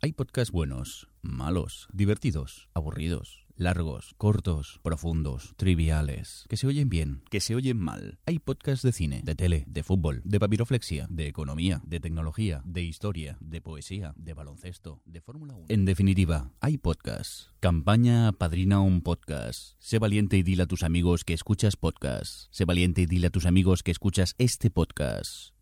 Hay podcasts buenos, malos, divertidos, aburridos, largos, cortos, profundos, triviales, que se oyen bien, que se oyen mal. Hay podcasts de cine, de tele, de fútbol, de papiroflexia, de economía, de tecnología, de historia, de poesía, de baloncesto, de Fórmula 1. En definitiva, hay podcasts. Campaña Padrina un podcast. Sé valiente y dile a tus amigos que escuchas podcasts. Sé valiente y dile a tus amigos que escuchas este podcast.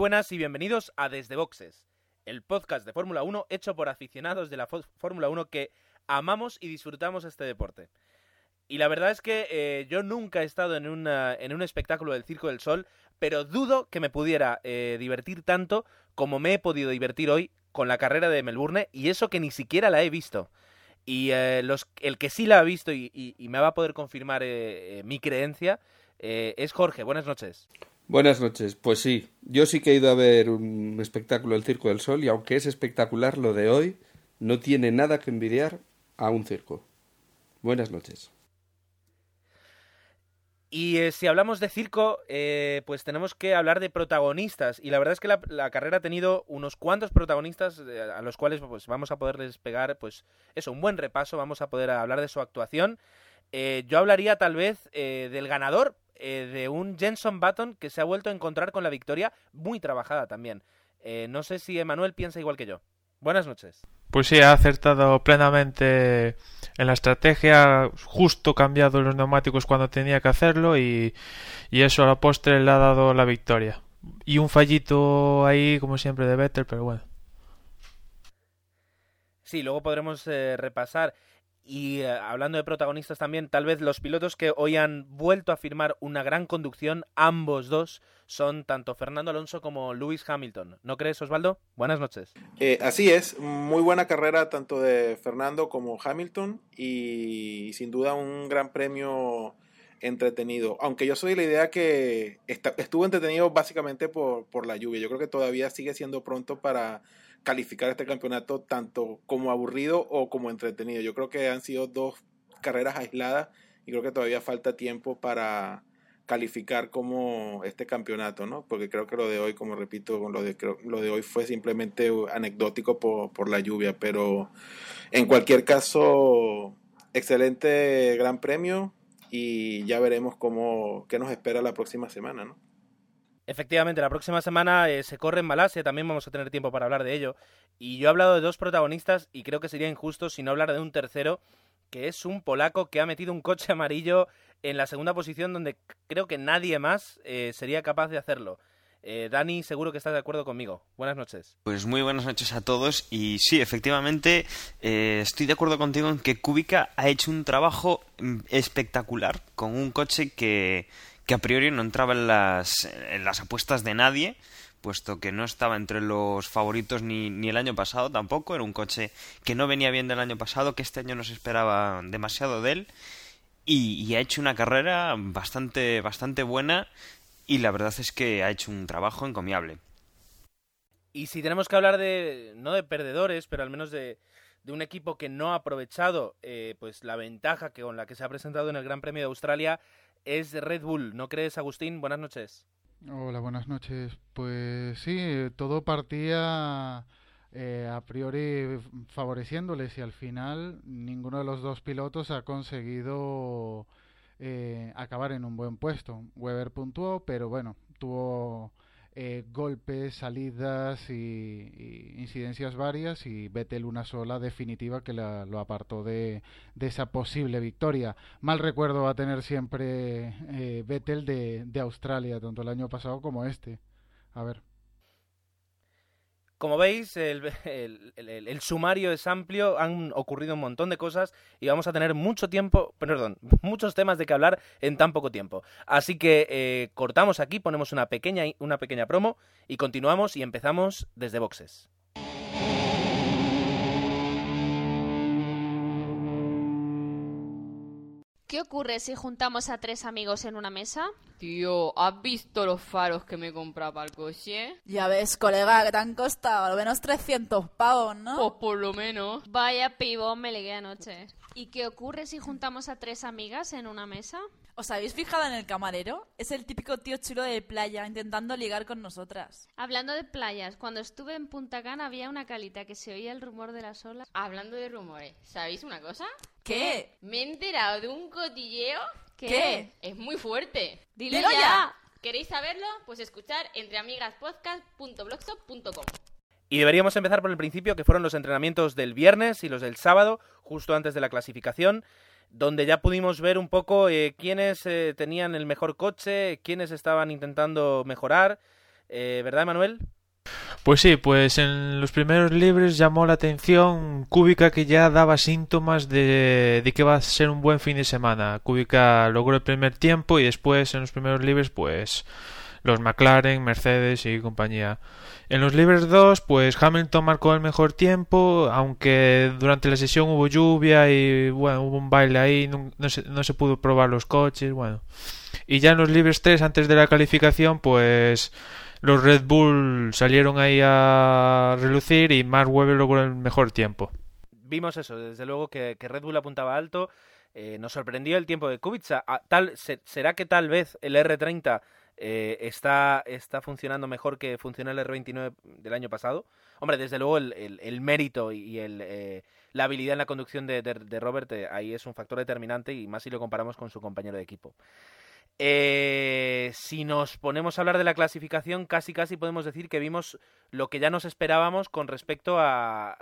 Buenas y bienvenidos a Desde Boxes, el podcast de Fórmula 1 hecho por aficionados de la Fórmula 1 que amamos y disfrutamos este deporte. Y la verdad es que eh, yo nunca he estado en, una- en un espectáculo del Circo del Sol, pero dudo que me pudiera eh, divertir tanto como me he podido divertir hoy con la carrera de Melbourne, y eso que ni siquiera la he visto. Y eh, los, el que sí la ha visto y, y- me va a poder confirmar mi creencia es Jorge. Buenas noches. Buenas noches. Pues sí, yo sí que he ido a ver un espectáculo del Circo del Sol y aunque es espectacular lo de hoy, no tiene nada que envidiar a un circo. Buenas noches. Y eh, si hablamos de circo, eh, pues tenemos que hablar de protagonistas. Y la verdad es que la, carrera ha tenido unos cuantos protagonistas eh, a los cuales pues, vamos a poderles pegar, pues eso, un buen repaso. Vamos a poder hablar de su actuación. Eh, yo hablaría tal vez eh, del ganador, eh, de un Jenson Button que se ha vuelto a encontrar con la victoria, muy trabajada también. No sé si Emanuel piensa igual que yo. Buenas noches. Pues sí, ha acertado plenamente en la estrategia, justo cambiado los neumáticos cuando tenía que hacerlo y, y eso a la postre le ha dado la victoria. Y un fallito ahí, como siempre, de Vettel, pero bueno. Sí, luego podremos eh, repasar. Y eh, hablando de protagonistas también, tal vez los pilotos que hoy han vuelto a firmar una gran conducción, ambos dos, son tanto Fernando Alonso como Lewis Hamilton. ¿No crees, Osvaldo? Buenas noches. Eh, así es, muy buena carrera tanto de Fernando como Hamilton y sin duda un gran premio entretenido. Aunque yo soy de la idea que estuvo entretenido básicamente por, por la lluvia. Yo creo que todavía sigue siendo pronto para calificar este campeonato tanto como aburrido o como entretenido. Yo creo que han sido dos carreras aisladas y creo que todavía falta tiempo para calificar como este campeonato, ¿no? Porque creo que lo de hoy, como repito, lo de, lo de hoy fue simplemente anecdótico por, por la lluvia, pero en cualquier caso, excelente gran premio y ya veremos cómo, qué nos espera la próxima semana, ¿no? Efectivamente, la próxima semana eh, se corre en Malasia, también vamos a tener tiempo para hablar de ello. Y yo he hablado de dos protagonistas y creo que sería injusto si no hablar de un tercero, que es un polaco que ha metido un coche amarillo en la segunda posición donde creo que nadie más eh, sería capaz de hacerlo. Eh, Dani, seguro que estás de acuerdo conmigo. Buenas noches. Pues muy buenas noches a todos y sí, efectivamente eh, estoy de acuerdo contigo en que Kubica ha hecho un trabajo mm, espectacular con un coche que, que a priori no entraba en las, las apuestas de nadie, puesto que no estaba entre los favoritos ni, ni el año pasado tampoco, era un coche que no venía bien del año pasado, que este año no se esperaba demasiado de él y, y ha hecho una carrera bastante, bastante buena y la verdad es que ha hecho un trabajo encomiable. Y si tenemos que hablar de, no de perdedores, pero al menos de, de un equipo que no ha aprovechado eh, pues la ventaja que con la que se ha presentado en el Gran Premio de Australia, es Red Bull. ¿No crees, Agustín? Buenas noches. Hola, buenas noches. Pues sí, todo partía eh, a priori favoreciéndoles y al final ninguno de los dos pilotos ha conseguido eh, acabar en un buen puesto. Weber puntuó, pero bueno, tuvo eh, golpes, salidas y, incidencias varias y Vettel una sola definitiva que lo apartó de, esa posible victoria. Mal recuerdo va a tener siempre eh, Vettel de Australia, tanto el año pasado como este. A ver. Como veis, el, sumario es amplio, han ocurrido un montón de cosas y vamos a tener mucho tiempo, perdón, muchos temas de que hablar en tan poco tiempo. Así que eh, cortamos aquí, ponemos una pequeña, una pequeña promo y continuamos y empezamos desde boxes. ¿Qué ocurre si juntamos a tres amigos en una mesa? Tío, ¿has visto los faros que me compraba para el coche? Ya ves, colega, que te han costado al menos 300 pavos, ¿no? Pues por lo menos. Vaya pibón me ligué anoche. ¿Y qué ocurre si juntamos a tres amigas en una mesa? ¿Os habéis fijado en el camarero? Es el típico tío chulo de playa intentando ligar con nosotras. Hablando de playas, cuando estuve en Punta Cana había una calita que se oía el rumor de las olas. Hablando de rumores, ¿sabéis una cosa? ¿Qué? Me he enterado de un cotilleo. ¿Qué? Es muy fuerte. Dilo, ya. ¿Queréis saberlo? Pues escuchar entreamigaspodcast.blogspot.com. Y deberíamos empezar por el principio, que fueron los entrenamientos del viernes y los del sábado, justo antes de la clasificación, donde ya pudimos ver un poco eh, quiénes eh, tenían el mejor coche, quiénes estaban intentando mejorar. Eh, ¿Verdad, Manuel? Pues sí, pues en los primeros libres llamó la atención Kubica que ya daba síntomas de, de que va a ser un buen fin de semana. Kubica logró el primer tiempo y después en los primeros libres pues los McLaren, Mercedes y compañía. En los libres 2, pues Hamilton marcó el mejor tiempo, aunque durante la sesión hubo lluvia y bueno, hubo un baile ahí, no, se, no se pudo probar los coches, bueno. Y ya en los libres 3, antes de la calificación, pues los Red Bull salieron ahí a relucir y Mark logró el mejor tiempo. Vimos eso, desde luego que, Red Bull apuntaba alto. Eh, nos sorprendió el tiempo de Kubica. Ah, tal, ¿Será que tal vez el R30 eh, está, está funcionando mejor que funcionó el R29 del año pasado. Hombre, desde luego el, mérito y el, eh, la habilidad en la conducción de, Robert eh, ahí es un factor determinante y más si lo comparamos con su compañero de equipo. si nos ponemos a hablar de la clasificación, casi casi podemos decir que vimos lo que ya nos esperábamos con respecto a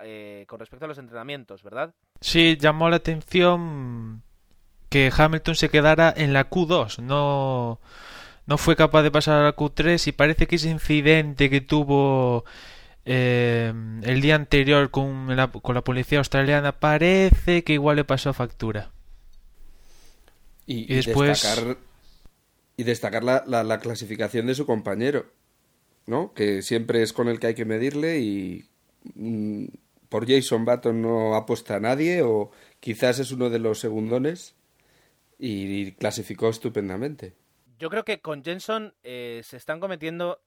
con respecto a los entrenamientos, ¿verdad? Sí, llamó la atención que Hamilton se quedara en la Q2, no no fue capaz de pasar a la Q3 y parece que ese incidente que tuvo eh, el día anterior con la, con la policía australiana parece que igual le pasó factura. Y, después... destacar, y destacar la, la, clasificación de su compañero, ¿no? Que siempre es con el que hay que medirle y mm, por Jason Button no apuesta a nadie o quizás es uno de los segundones y clasificó estupendamente. Yo creo que con Jenson eh, se están cometiendo,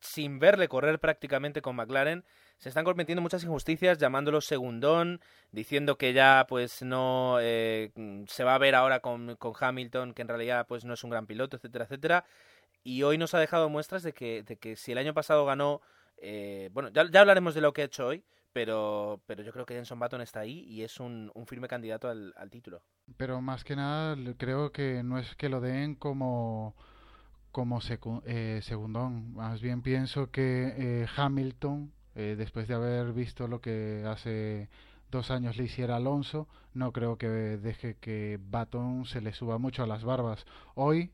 sin verle correr prácticamente con McLaren, se están cometiendo muchas injusticias llamándolo segundón, diciendo que ya pues no eh, se va a ver ahora con, con, Hamilton, que en realidad pues no es un gran piloto, etcétera, etcétera. Y hoy nos ha dejado muestras de que, de que si el año pasado ganó, eh, bueno, ya, ya hablaremos de lo que ha hecho hoy, pero, pero yo creo que Jenson Button está ahí y es un, firme candidato al, título. Pero más que nada creo que no es que lo den como como eh, segundón, más bien pienso que eh, Hamilton, eh, después de haber visto lo que hace dos años le hiciera Alonso, no creo que deje que Button se le suba mucho a las barbas. Hoy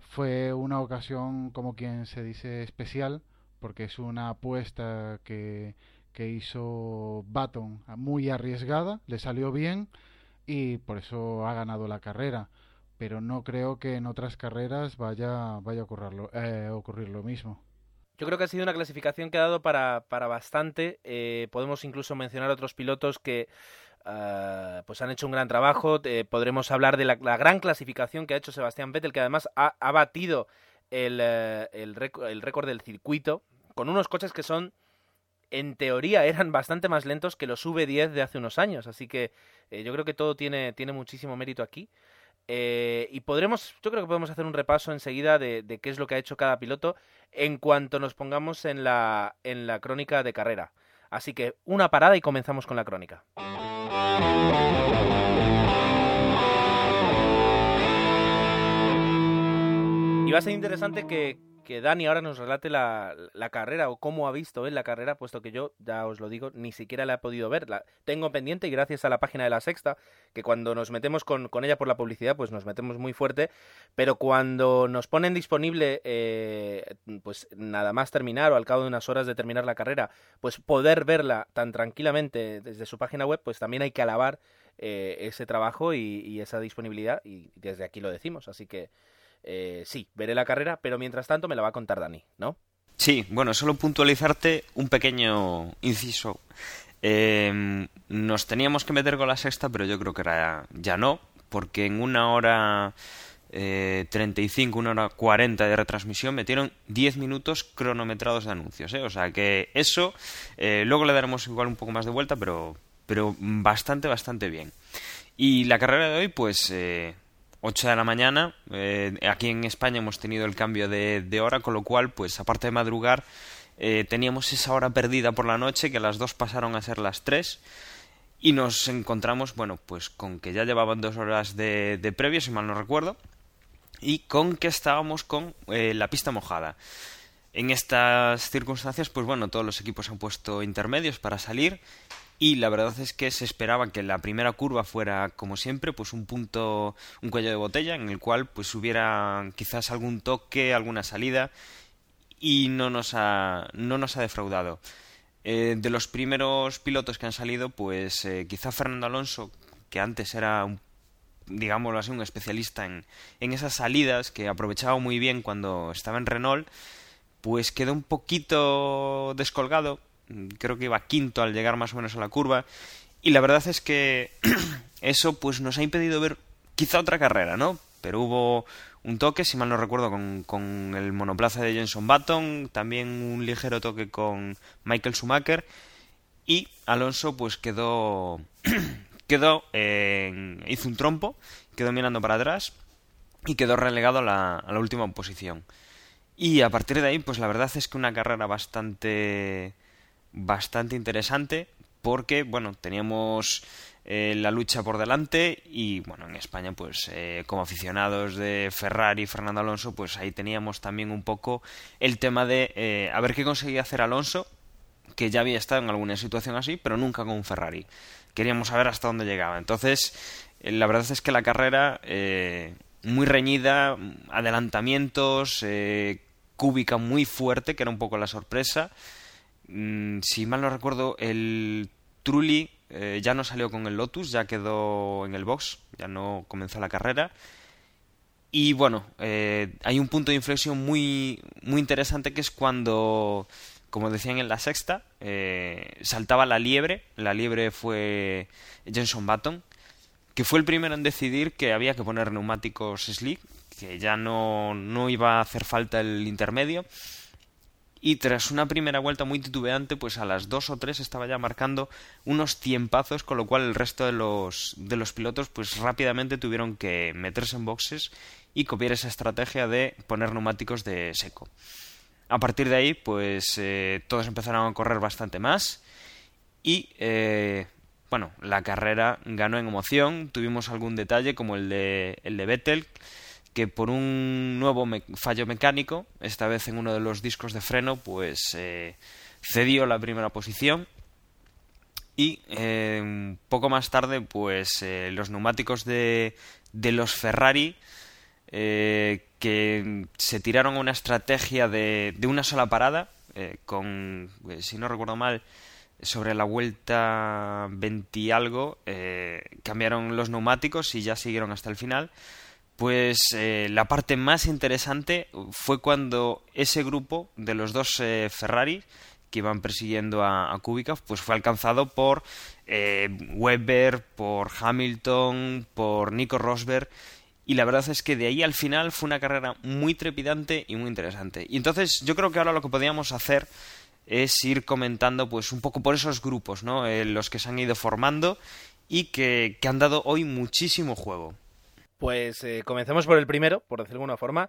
fue una ocasión, como quien se dice, especial, porque es una apuesta que que hizo Baton muy arriesgada, le salió bien y por eso ha ganado la carrera. Pero no creo que en otras carreras vaya, vaya a eh, ocurrir lo mismo. Yo creo que ha sido una clasificación que ha dado para, para bastante. Eh, podemos incluso mencionar otros pilotos que ah, pues han hecho un gran trabajo. Eh, podremos hablar de la, gran clasificación que ha hecho Sebastián Vettel, que además ha, batido el, el récord del circuito con unos coches que son en teoría eran bastante más lentos que los V10 de hace unos años. Así que eh, yo creo que todo tiene, tiene muchísimo mérito aquí. Eh, y podremos, yo creo que podemos hacer un repaso enseguida de, de, qué es lo que ha hecho cada piloto en cuanto nos pongamos en la, en la crónica de carrera. Así que una parada y comenzamos con la crónica. Y va a ser interesante que, que Dani ahora nos relate la, carrera o cómo ha visto él la carrera, puesto que yo, ya os lo digo, ni siquiera la he podido ver. La tengo pendiente y gracias a la página de la Sexta, que cuando nos metemos con, ella por la publicidad, pues nos metemos muy fuerte, pero cuando nos ponen disponible, eh, pues nada más terminar o al cabo de unas horas de terminar la carrera, pues poder verla tan tranquilamente desde su página web, pues también hay que alabar eh, ese trabajo y esa disponibilidad y desde aquí lo decimos. Así que eh, sí, veré la carrera, pero mientras tanto me la va a contar Dani, ¿no? Sí, bueno, solo puntualizarte un pequeño inciso. Em, nos teníamos que meter con la sexta, pero yo creo que era ya no, porque en una hora eh, 35, una hora 40 de retransmisión metieron 10 minutos cronometrados de anuncios. ¿eh? O sea que eso, eh, luego le daremos igual un poco más de vuelta, pero, pero bastante, bastante bien. Y la carrera de hoy, pues eh, 8 de la mañana. Eh, aquí en España hemos tenido el cambio de, hora, con lo cual, pues aparte de madrugar, eh, teníamos esa hora perdida por la noche, que las dos pasaron a ser las 3. Y nos encontramos, bueno, pues con que ya llevaban dos horas de, de previo, si mal no recuerdo, y con que estábamos con eh, la pista mojada. En estas circunstancias, pues bueno, todos los equipos han puesto intermedios para salir y la verdad es que se esperaba que la primera curva fuera como siempre pues un punto un cuello de botella en el cual pues hubiera quizás algún toque alguna salida y no nos ha no nos ha defraudado. Eh, de los primeros pilotos que han salido pues eh, quizá Fernando Alonso que antes era un digámoslo así un especialista en, en esas salidas que aprovechaba muy bien cuando estaba en Renault pues quedó un poquito descolgado creo que iba quinto al llegar más o menos a la curva y la verdad es que eso pues nos ha impedido ver quizá otra carrera, ¿no? Pero hubo un toque, si mal no recuerdo, con, con el monoplaza de Jenson Button, también un ligero toque con Michael Schumacher y Alonso pues quedó quedó hizo un trompo, quedó mirando para atrás y quedó relegado a la, a la última posición. Y a partir de ahí, pues la verdad es que una carrera bastante bastante interesante porque, bueno, teníamos eh, la lucha por delante y, bueno, en España, pues eh, como aficionados de Ferrari y Fernando Alonso, pues ahí teníamos también un poco el tema de eh, a ver qué conseguía hacer Alonso, que ya había estado en alguna situación así, pero nunca con un Ferrari. Queríamos saber hasta dónde llegaba. Entonces, la verdad es que la carrera muy reñida, adelantamientos, cúbica muy fuerte, que era un poco la sorpresa. Mm, si mal no recuerdo, el Trulli eh, ya no salió con el Lotus, ya quedó en el box, ya no comenzó la carrera. Y bueno, eh, hay un punto de inflexión muy, muy interesante que es cuando, como decían en la sexta, eh, saltaba la liebre. La liebre fue Jenson Button, que fue el primero en decidir que había que poner neumáticos slick, que ya no, no iba a hacer falta el intermedio y tras una primera vuelta muy titubeante, pues a las dos o tres estaba ya marcando unos tiempazos, con lo cual el resto de los, de los pilotos pues rápidamente tuvieron que meterse en boxes y copiar esa estrategia de poner neumáticos de seco. A partir de ahí, pues eh, todos empezaron a correr bastante más y eh, bueno, la carrera ganó en emoción. Tuvimos algún detalle como el de, el de Vettel que por un nuevo fallo mecánico, esta vez en uno de los discos de freno, pues eh, cedió la primera posición y eh, poco más tarde, pues eh, los neumáticos de, de los Ferrari que se tiraron a una estrategia de, de una sola parada, con, si no recuerdo mal, sobre la vuelta 20 y algo, cambiaron los neumáticos y ya siguieron hasta el final pues eh, la parte más interesante fue cuando ese grupo de los dos eh, Ferrari que iban persiguiendo a, a Kubica, pues fue alcanzado por eh, Webber, por Hamilton, por Nico Rosberg. Y la verdad es que de ahí al final fue una carrera muy trepidante y muy interesante. Y entonces yo creo que ahora lo que podríamos hacer es ir comentando pues un poco por esos grupos, ¿no? los que se han ido formando y que han dado hoy muchísimo juego. Pues eh, comencemos por el primero, por decirlo de alguna forma.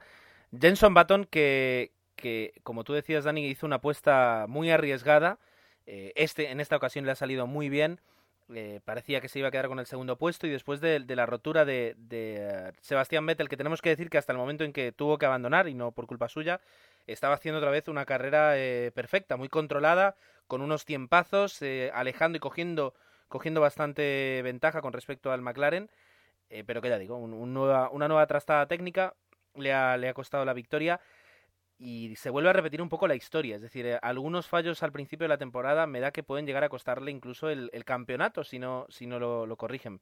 Jenson Button, que, que, como tú decías, Dani, hizo una apuesta muy arriesgada. Eh, este, en esta ocasión le ha salido muy bien. Eh, parecía que se iba a quedar con el segundo puesto y después de, la rotura de, de Sebastián Vettel, que tenemos que decir que hasta el momento en que tuvo que abandonar, y no por culpa suya, estaba haciendo otra vez una carrera eh, perfecta, muy controlada, con unos tiempazos, eh, alejando y cogiendo, cogiendo bastante ventaja con respecto al McLaren. Eh, pero que ya digo, una nueva trastada técnica le ha, costado la victoria y se vuelve a repetir un poco la historia. Es decir, algunos fallos al principio de la temporada me da que pueden llegar a costarle incluso el, campeonato si no, si no lo, corrigen.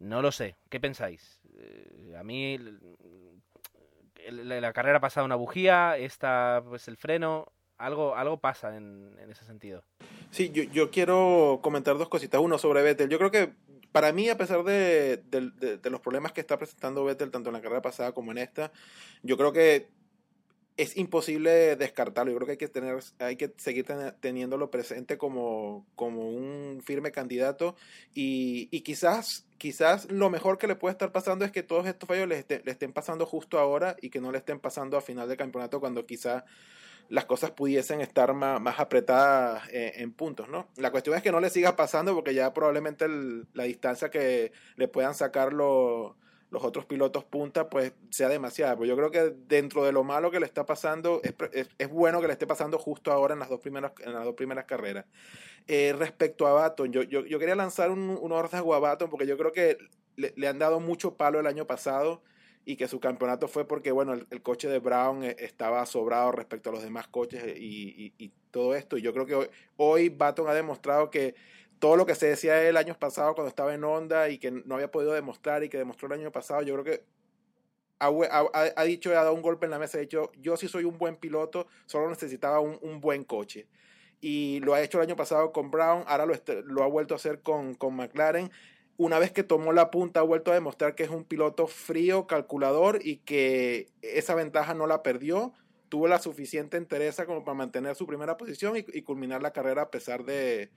No lo sé. ¿Qué pensáis? a mí la, carrera ha pasado una bujía, esta pues el freno, algo, algo pasa en, ese sentido. Sí, yo, yo quiero comentar dos cositas. Uno sobre Vettel. Yo creo que para mí, a pesar de, de, los problemas que está presentando Vettel, tanto en la carrera pasada como en esta, yo creo que es imposible descartarlo. Yo creo que hay que tener, hay que seguir teniéndolo presente como, como un firme candidato. Y, y, quizás, quizás lo mejor que le puede estar pasando es que todos estos fallos le, estén pasando justo ahora y que no le estén pasando a final de campeonato cuando quizás las cosas pudiesen estar más, más apretadas eh, en puntos, ¿no? La cuestión es que no le siga pasando porque ya probablemente la distancia que le puedan sacar los los otros pilotos punta, pues sea demasiado. Pero yo creo que dentro de lo malo que le está pasando, es, es, bueno que le esté pasando justo ahora en las dos primeras, en las dos primeras carreras. Eh, respecto a Baton, yo, yo, yo, quería lanzar un, un a Baton porque yo creo que le, le, han dado mucho palo el año pasado y que su campeonato fue porque, bueno, el, coche de Brown eh, estaba sobrado respecto a los demás coches y, y, y todo esto. Y yo creo que hoy, hoy Baton ha demostrado que todo lo que se decía el año pasado cuando estaba en Honda y que no había podido demostrar y que demostró el año pasado, yo creo que ha, ha, ha dicho, ha dado un golpe en la mesa, ha dicho, yo sí soy un buen piloto, solo necesitaba un, un buen coche. Y lo ha hecho el año pasado con Brown, ahora lo, lo ha vuelto a hacer con, con McLaren. Una vez que tomó la punta, ha vuelto a demostrar que es un piloto frío, calculador y que esa ventaja no la perdió. Tuvo la suficiente entereza como para mantener su primera posición y, y culminar la carrera a pesar de,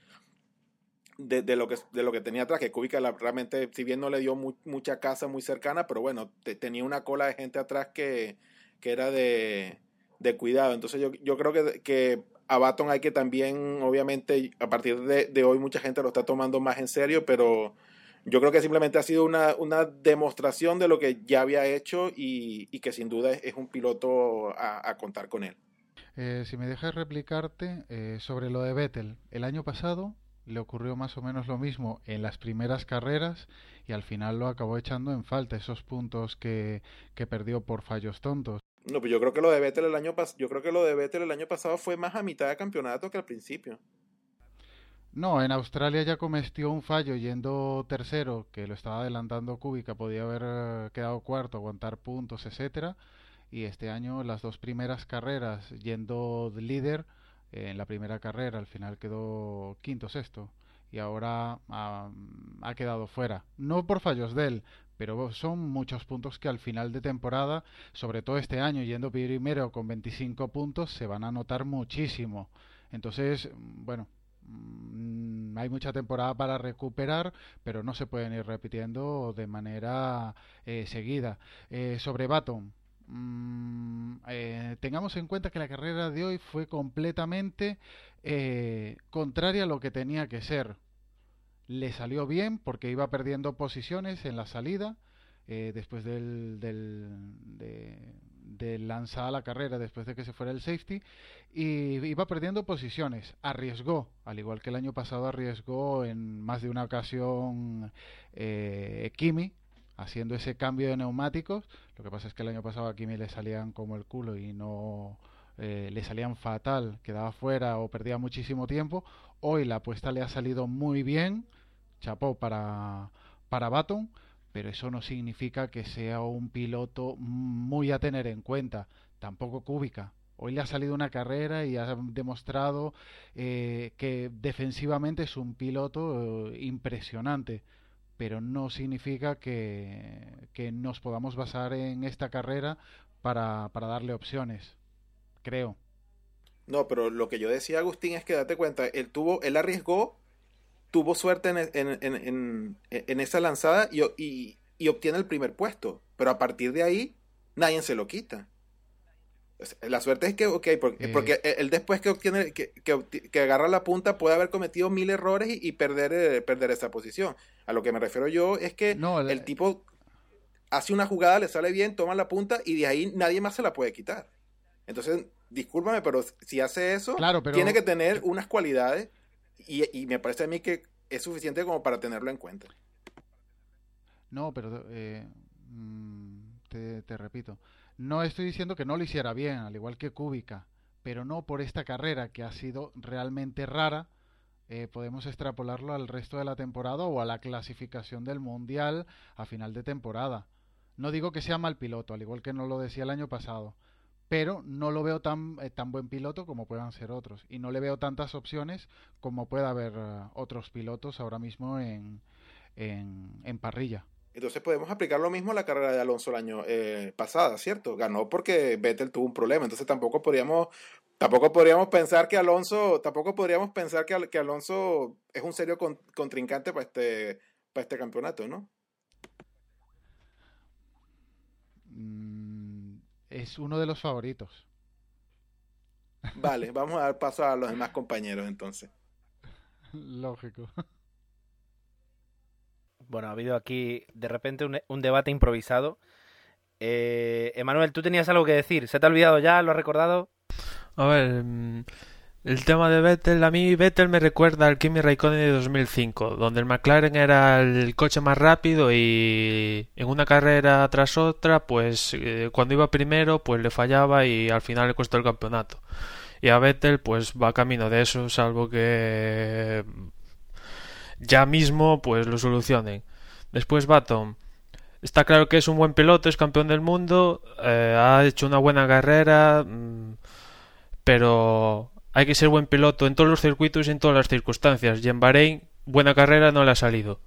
de, lo que, de lo que tenía atrás, que Kubica realmente, si bien no le dio mucha casa muy cercana, pero bueno, tenía una cola de gente atrás que, que era de, de, cuidado. Entonces yo, yo creo que, que a Baton hay que también, obviamente, a partir de, de, hoy mucha gente lo está tomando más en serio, pero yo creo que simplemente ha sido una, una demostración de lo que ya había hecho y, y que sin duda es, un piloto a, a, contar con él. Eh, si me dejas replicarte eh, sobre lo de Vettel, el año pasado le ocurrió más o menos lo mismo en las primeras carreras y al final lo acabó echando en falta esos puntos que, que perdió por fallos tontos. No, pues yo creo que lo de Vettel el año yo creo que lo de Vettel el año pasado fue más a mitad de campeonato que al principio. No, en Australia ya cometió un fallo yendo tercero, que lo estaba adelantando Kubica, podía haber eh, quedado cuarto, aguantar puntos, etcétera. Y este año las dos primeras carreras yendo líder, en la primera carrera, al final quedó quinto sexto y ahora ha, ha, quedado fuera. No por fallos de él, pero son muchos puntos que al final de temporada, sobre todo este año, yendo primero con 25 puntos, se van a notar muchísimo. Entonces, bueno, mm, hay mucha temporada para recuperar, pero no se pueden ir repitiendo de manera eh, seguida. Eh, sobre Baton, Mm, eh, tengamos en cuenta que la carrera de hoy fue completamente contraria a lo que tenía que ser. Le salió bien porque iba perdiendo posiciones en la salida después del, del de, de lanzar la carrera después de que se fuera el safety y iba perdiendo posiciones arriesgó al igual que el año pasado arriesgó en más de una ocasión eh, Kimi haciendo ese cambio de neumáticos. Lo que pasa es que el año pasado a Kimi le salían como el culo y no eh, le salían fatal, quedaba fuera o perdía muchísimo tiempo. Hoy la apuesta le ha salido muy bien, chapó para, para Baton, pero eso no significa que sea un piloto muy a tener en cuenta. Tampoco Cúbica. Hoy le ha salido una carrera y ha demostrado eh, que defensivamente es un piloto eh, impresionante pero no significa que, que nos podamos basar en esta carrera para, para darle opciones, creo. No, pero lo que yo decía, Agustín, es que date cuenta, él tuvo, él arriesgó, tuvo suerte en, en, en, en esa lanzada y, y, y, obtiene el primer puesto. Pero a partir de ahí, nadie se lo quita. La suerte es que, ok, porque, porque él después que obtiene, que, que, agarra la punta puede haber cometido mil errores y, perder, eh, perder esa posición. A lo que me refiero yo es que el tipo hace una jugada, le sale bien, toma la punta y de ahí nadie más se la puede quitar. Entonces, discúlpame, pero si hace eso, tiene que tener unas cualidades y, me parece a mí que es suficiente como para tenerlo en cuenta. No, pero eh, mm, te, repito, no estoy diciendo que no lo hiciera bien, al igual que Kubica, pero no por esta carrera que ha sido realmente rara. Eh, podemos extrapolarlo al resto de la temporada o a la clasificación del Mundial a final de temporada. No digo que sea mal piloto, al igual que no lo decía el año pasado, pero no lo veo tan, eh, tan buen piloto como puedan ser otros. Y no le veo tantas opciones como pueda haber eh, otros pilotos ahora mismo en, en, parrilla. Entonces podemos aplicar lo mismo a la carrera de Alonso el año eh, pasado, ¿cierto? Ganó porque Vettel tuvo un problema, entonces tampoco podríamos, tampoco podríamos pensar que Alonso, tampoco podríamos pensar que, que Alonso es un serio contrincante para este, para este campeonato, ¿no? Es uno de los favoritos. Vale, vamos a dar paso a los demás compañeros entonces. Lógico. Bueno, ha habido aquí de repente un, debate improvisado. Eh, Emanuel, tú tenías algo que decir. ¿Se te ha olvidado ya? ¿Lo has recordado? A ver, mm, el tema de Vettel, a mí Vettel me recuerda al Kimi Raikkonen de 2005, donde el McLaren era el coche más rápido y en una carrera tras otra, pues eh, cuando iba primero, pues le fallaba y al final le costó el campeonato. Y a Vettel, pues va camino de eso, salvo que ya mismo, pues lo solucionen. Después Baton. Está claro que es un buen piloto, es campeón del mundo, eh, ha hecho una buena carrera, mm, pero hay que ser buen piloto en todos los circuitos y en todas las circunstancias. Y en Bahrein, buena carrera no le ha salido.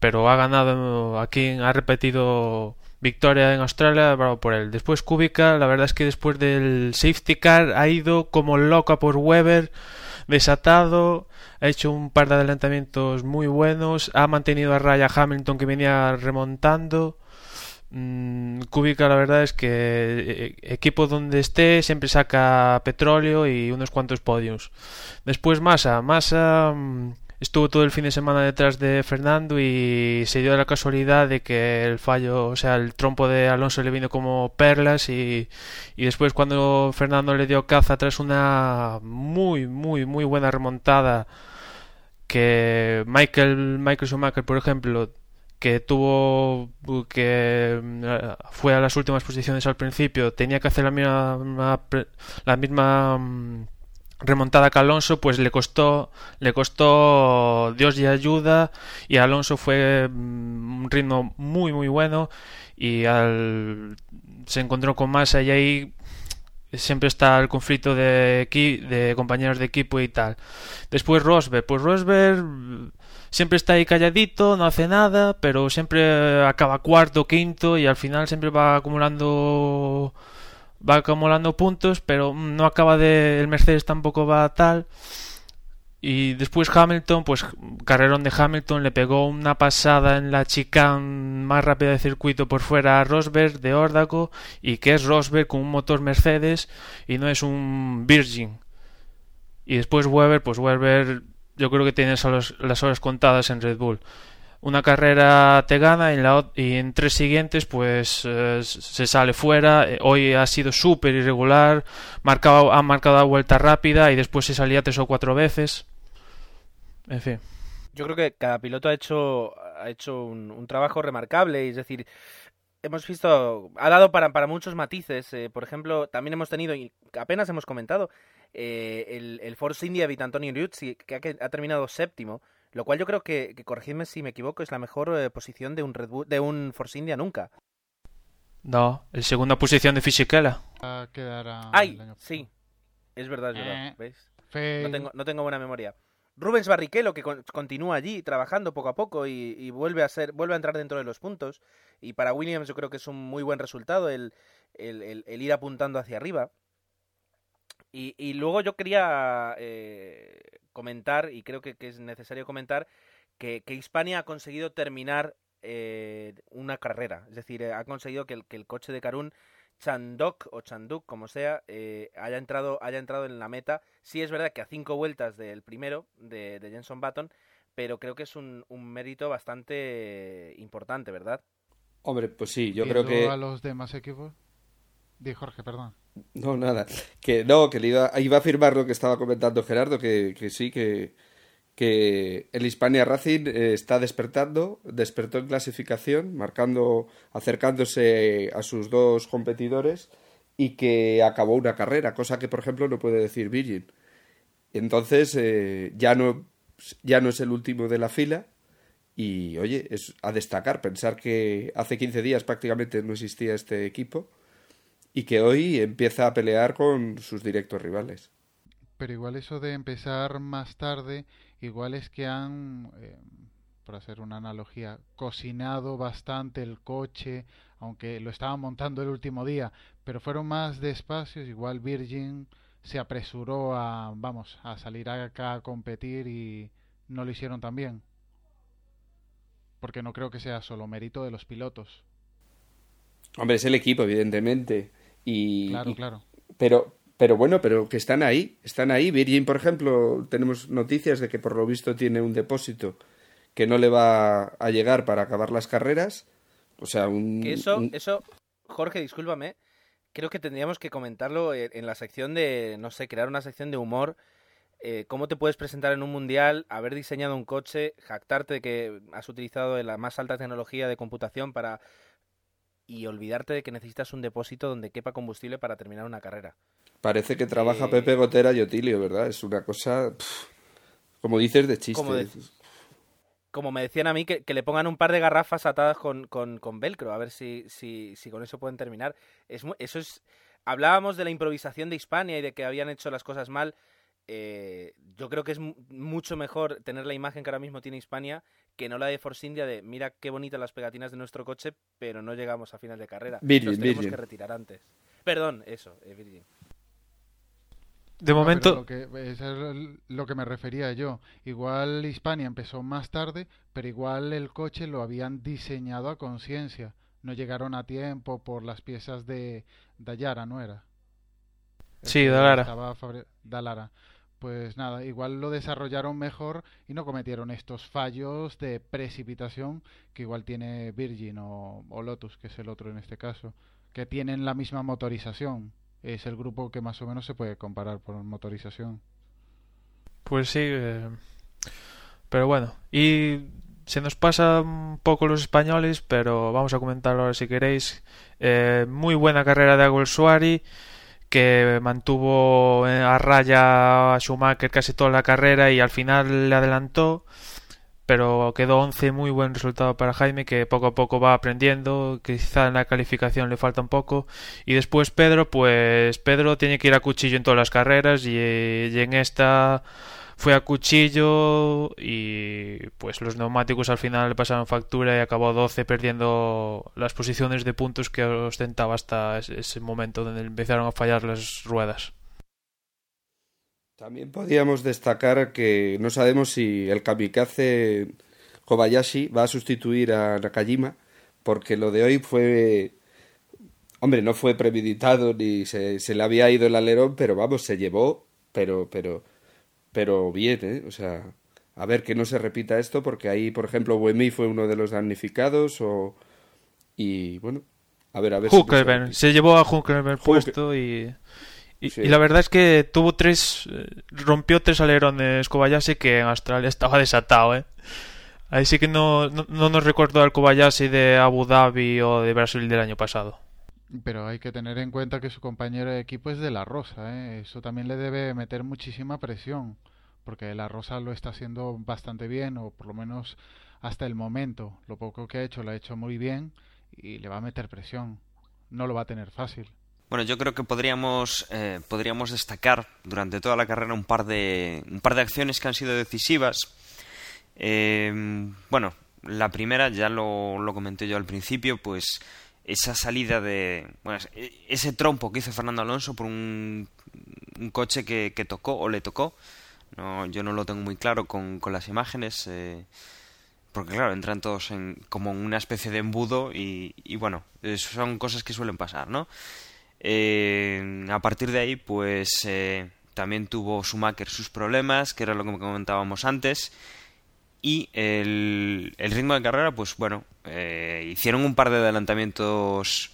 Pero ha ganado aquí, ha repetido victoria en Australia, bravo por él. Después Kubica, la verdad es que después del safety car ha ido como loca por Weber, desatado, ha hecho un par de adelantamientos muy buenos, ha mantenido a raya Hamilton que venía remontando Mm, Kubica la verdad es que eh, equipo donde esté siempre saca petróleo y unos cuantos podios. Después Massa, Massa mm, estuvo todo el fin de semana detrás de Fernando y se dio la casualidad de que el fallo, o sea, el trompo de Alonso le vino como perlas y, y después cuando Fernando le dio caza tras una muy, muy, muy buena remontada que Michael, Michael Schumacher, por ejemplo, que tuvo que eh, fue a las últimas posiciones al principio tenía que hacer la misma la misma mm, remontada que Alonso pues le costó le costó Dios y ayuda y Alonso fue mm, un ritmo muy muy bueno y al, se encontró con Massa y ahí siempre está el conflicto de, de compañeros de equipo y tal. Después Rosberg pues Rosberg siempre está ahí calladito, no hace nada, pero siempre acaba cuarto, quinto y al final siempre va acumulando va acumulando puntos, pero no acaba de el Mercedes tampoco va tal. Y después Hamilton, pues carrerón de Hamilton, le pegó una pasada en la chicane más rápida de circuito por fuera a Rosberg de Órdago y que es Rosberg con un motor Mercedes y no es un Virgin. Y después Weber, pues Weber yo creo que tienes las horas contadas en Red Bull. Una carrera te gana y en, tres siguientes pues eh, se sale fuera. Eh, hoy ha sido súper irregular, marcado, ha marcado la vuelta rápida y después se salía tres o cuatro veces. En fin. Yo creo que cada piloto ha hecho, ha hecho un, trabajo remarcable, es decir, hemos visto, ha dado para, para muchos matices. Eh, por ejemplo, también hemos tenido, y apenas hemos comentado, eh, el, el, Force India Vitantonio Liuzzi, que ha, terminado séptimo, lo cual yo creo que, que corregidme si me equivoco, es la mejor eh, posición de un Red de un Force India nunca. No, el segunda posición de Fisichella. Ay, sí, es verdad, es verdad, eh, No tengo, no tengo buena memoria. Rubens Barrichello, que continúa allí trabajando poco a poco y, vuelve a ser vuelve a entrar dentro de los puntos. Y para Williams yo creo que es un muy buen resultado el, el, el ir apuntando hacia arriba. Y, luego yo quería eh, comentar, y creo que, es necesario comentar, que, Hispania ha conseguido terminar eh, una carrera. Es decir, ha conseguido que el, que el coche de Karun, Chandok o Chanduk, como sea, eh, haya, entrado, haya entrado en la meta. Sí es verdad que a cinco vueltas del primero, de, de Jenson Button, pero creo que es un, un mérito bastante importante, ¿verdad? Hombre, pues sí, yo creo que... a los demás equipos? Di Jorge, perdón. No, nada. Que no, que le iba, iba a afirmar lo que estaba comentando Gerardo, que, que sí, que, que el Hispania Racing eh, está despertando, despertó en clasificación, marcando, acercándose a sus dos competidores y que acabó una carrera, cosa que por ejemplo no puede decir Virgin. Entonces eh, ya no ya no es el último de la fila y oye, es a destacar pensar que hace 15 días prácticamente no existía este equipo y que hoy empieza a pelear con sus directos rivales. Pero igual eso de empezar más tarde, igual es que han, eh, por hacer una analogía, cocinado bastante el coche, aunque lo estaban montando el último día, pero fueron más despacios, igual Virgin se apresuró a, vamos, a salir acá a competir y no lo hicieron tan bien. Porque no creo que sea solo mérito de los pilotos. Hombre, es el equipo, evidentemente. Y, claro, claro. Pero, pero bueno, pero que están ahí, están ahí. Virgin, por ejemplo, tenemos noticias de que por lo visto tiene un depósito que no le va a llegar para acabar las carreras. O sea, un... eso, eso, Jorge, discúlpame, creo que tendríamos que comentarlo en la sección de, no sé, crear una sección de humor. Eh, ¿Cómo te puedes presentar en un mundial, haber diseñado un coche, jactarte de que has utilizado la más alta tecnología de computación para y olvidarte de que necesitas un depósito donde quepa combustible para terminar una carrera? Parece que trabaja eh, Pepe Gotera y Otilio, ¿verdad? Es una cosa, como dices, de chiste como me decían a mí, que, le pongan un par de garrafas atadas con, con, con velcro, a ver si, si, si, con eso pueden terminar. Es, eso es. Hablábamos de la improvisación de Hispania y de que habían hecho las cosas mal. Eh, yo creo que es mucho mejor tener la imagen que ahora mismo tiene Hispania que no la de Force India de mira qué bonitas las pegatinas de nuestro coche, pero no llegamos a final de carrera. Virgin, tenemos que retirar antes. Perdón, eso, eh, Virgin. De momento. Lo que, es lo que me refería yo. Igual Hispania empezó más tarde, pero igual el coche lo habían diseñado a conciencia. No llegaron a tiempo por las piezas de Dallara, ¿no era? Sí, Dallara. Dallara. Pues nada, igual lo desarrollaron mejor y no cometieron estos fallos de precipitación que igual tiene Virgin o Lotus, que es el otro en este caso, que tienen la misma motorización es el grupo que más o menos se puede comparar por motorización. Pues sí, eh, pero bueno, y se nos pasa un poco los españoles, pero vamos a comentarlo ahora si queréis. Eh, muy buena carrera de Agüel Suari, que mantuvo a raya a Schumacher casi toda la carrera y al final le adelantó pero quedó 11, muy buen resultado para Jaime, que poco a poco va aprendiendo, quizá en la calificación le falta un poco. Y después Pedro, pues Pedro tiene que ir a cuchillo en todas las carreras y, en esta fue a cuchillo y pues los neumáticos al final le pasaron factura y acabó 12 perdiendo las posiciones de puntos que ostentaba hasta ese momento donde empezaron a fallar las ruedas. También podríamos destacar que no sabemos si el kamikaze Kobayashi va a sustituir a Nakajima, porque lo de hoy fue. Hombre, no fue premeditado ni se, se le había ido el alerón, pero vamos, se llevó, pero, pero, pero bien, ¿eh? O sea, a ver que no se repita esto, porque ahí, por ejemplo, Wemi fue uno de los damnificados, o. Y bueno, a ver, a ver. si se llevó a Huckelberg puesto y. Y, la verdad es que tuvo tres. Eh, rompió tres alerones Kobayashi que en Australia estaba desatado, ¿eh? Ahí sí que no, no, nos recuerdo al Kobayashi de Abu Dhabi o de Brasil del año pasado. Pero hay que tener en cuenta que su compañero de equipo es de la Rosa, ¿eh? Eso también le debe meter muchísima presión. Porque la Rosa lo está haciendo bastante bien, o por lo menos hasta el momento. Lo poco que ha hecho lo ha hecho muy bien y le va a meter presión. No lo va a tener fácil. Bueno, yo creo que podríamos, eh, podríamos destacar durante toda la carrera un par de, un par de acciones que han sido decisivas. Eh, bueno, la primera, ya lo, lo comenté yo al principio, pues esa salida de. Bueno, ese trompo que hizo Fernando Alonso por un, coche que, tocó o le tocó. No, yo no lo tengo muy claro con, con las imágenes. Eh, porque claro, entran todos en, como una especie de embudo y, y bueno, son cosas que suelen pasar, ¿no? Eh, a partir de ahí, pues eh, también tuvo Schumacher sus problemas, que era lo que comentábamos antes. Y el, ritmo de carrera, pues bueno, eh, hicieron un par de adelantamientos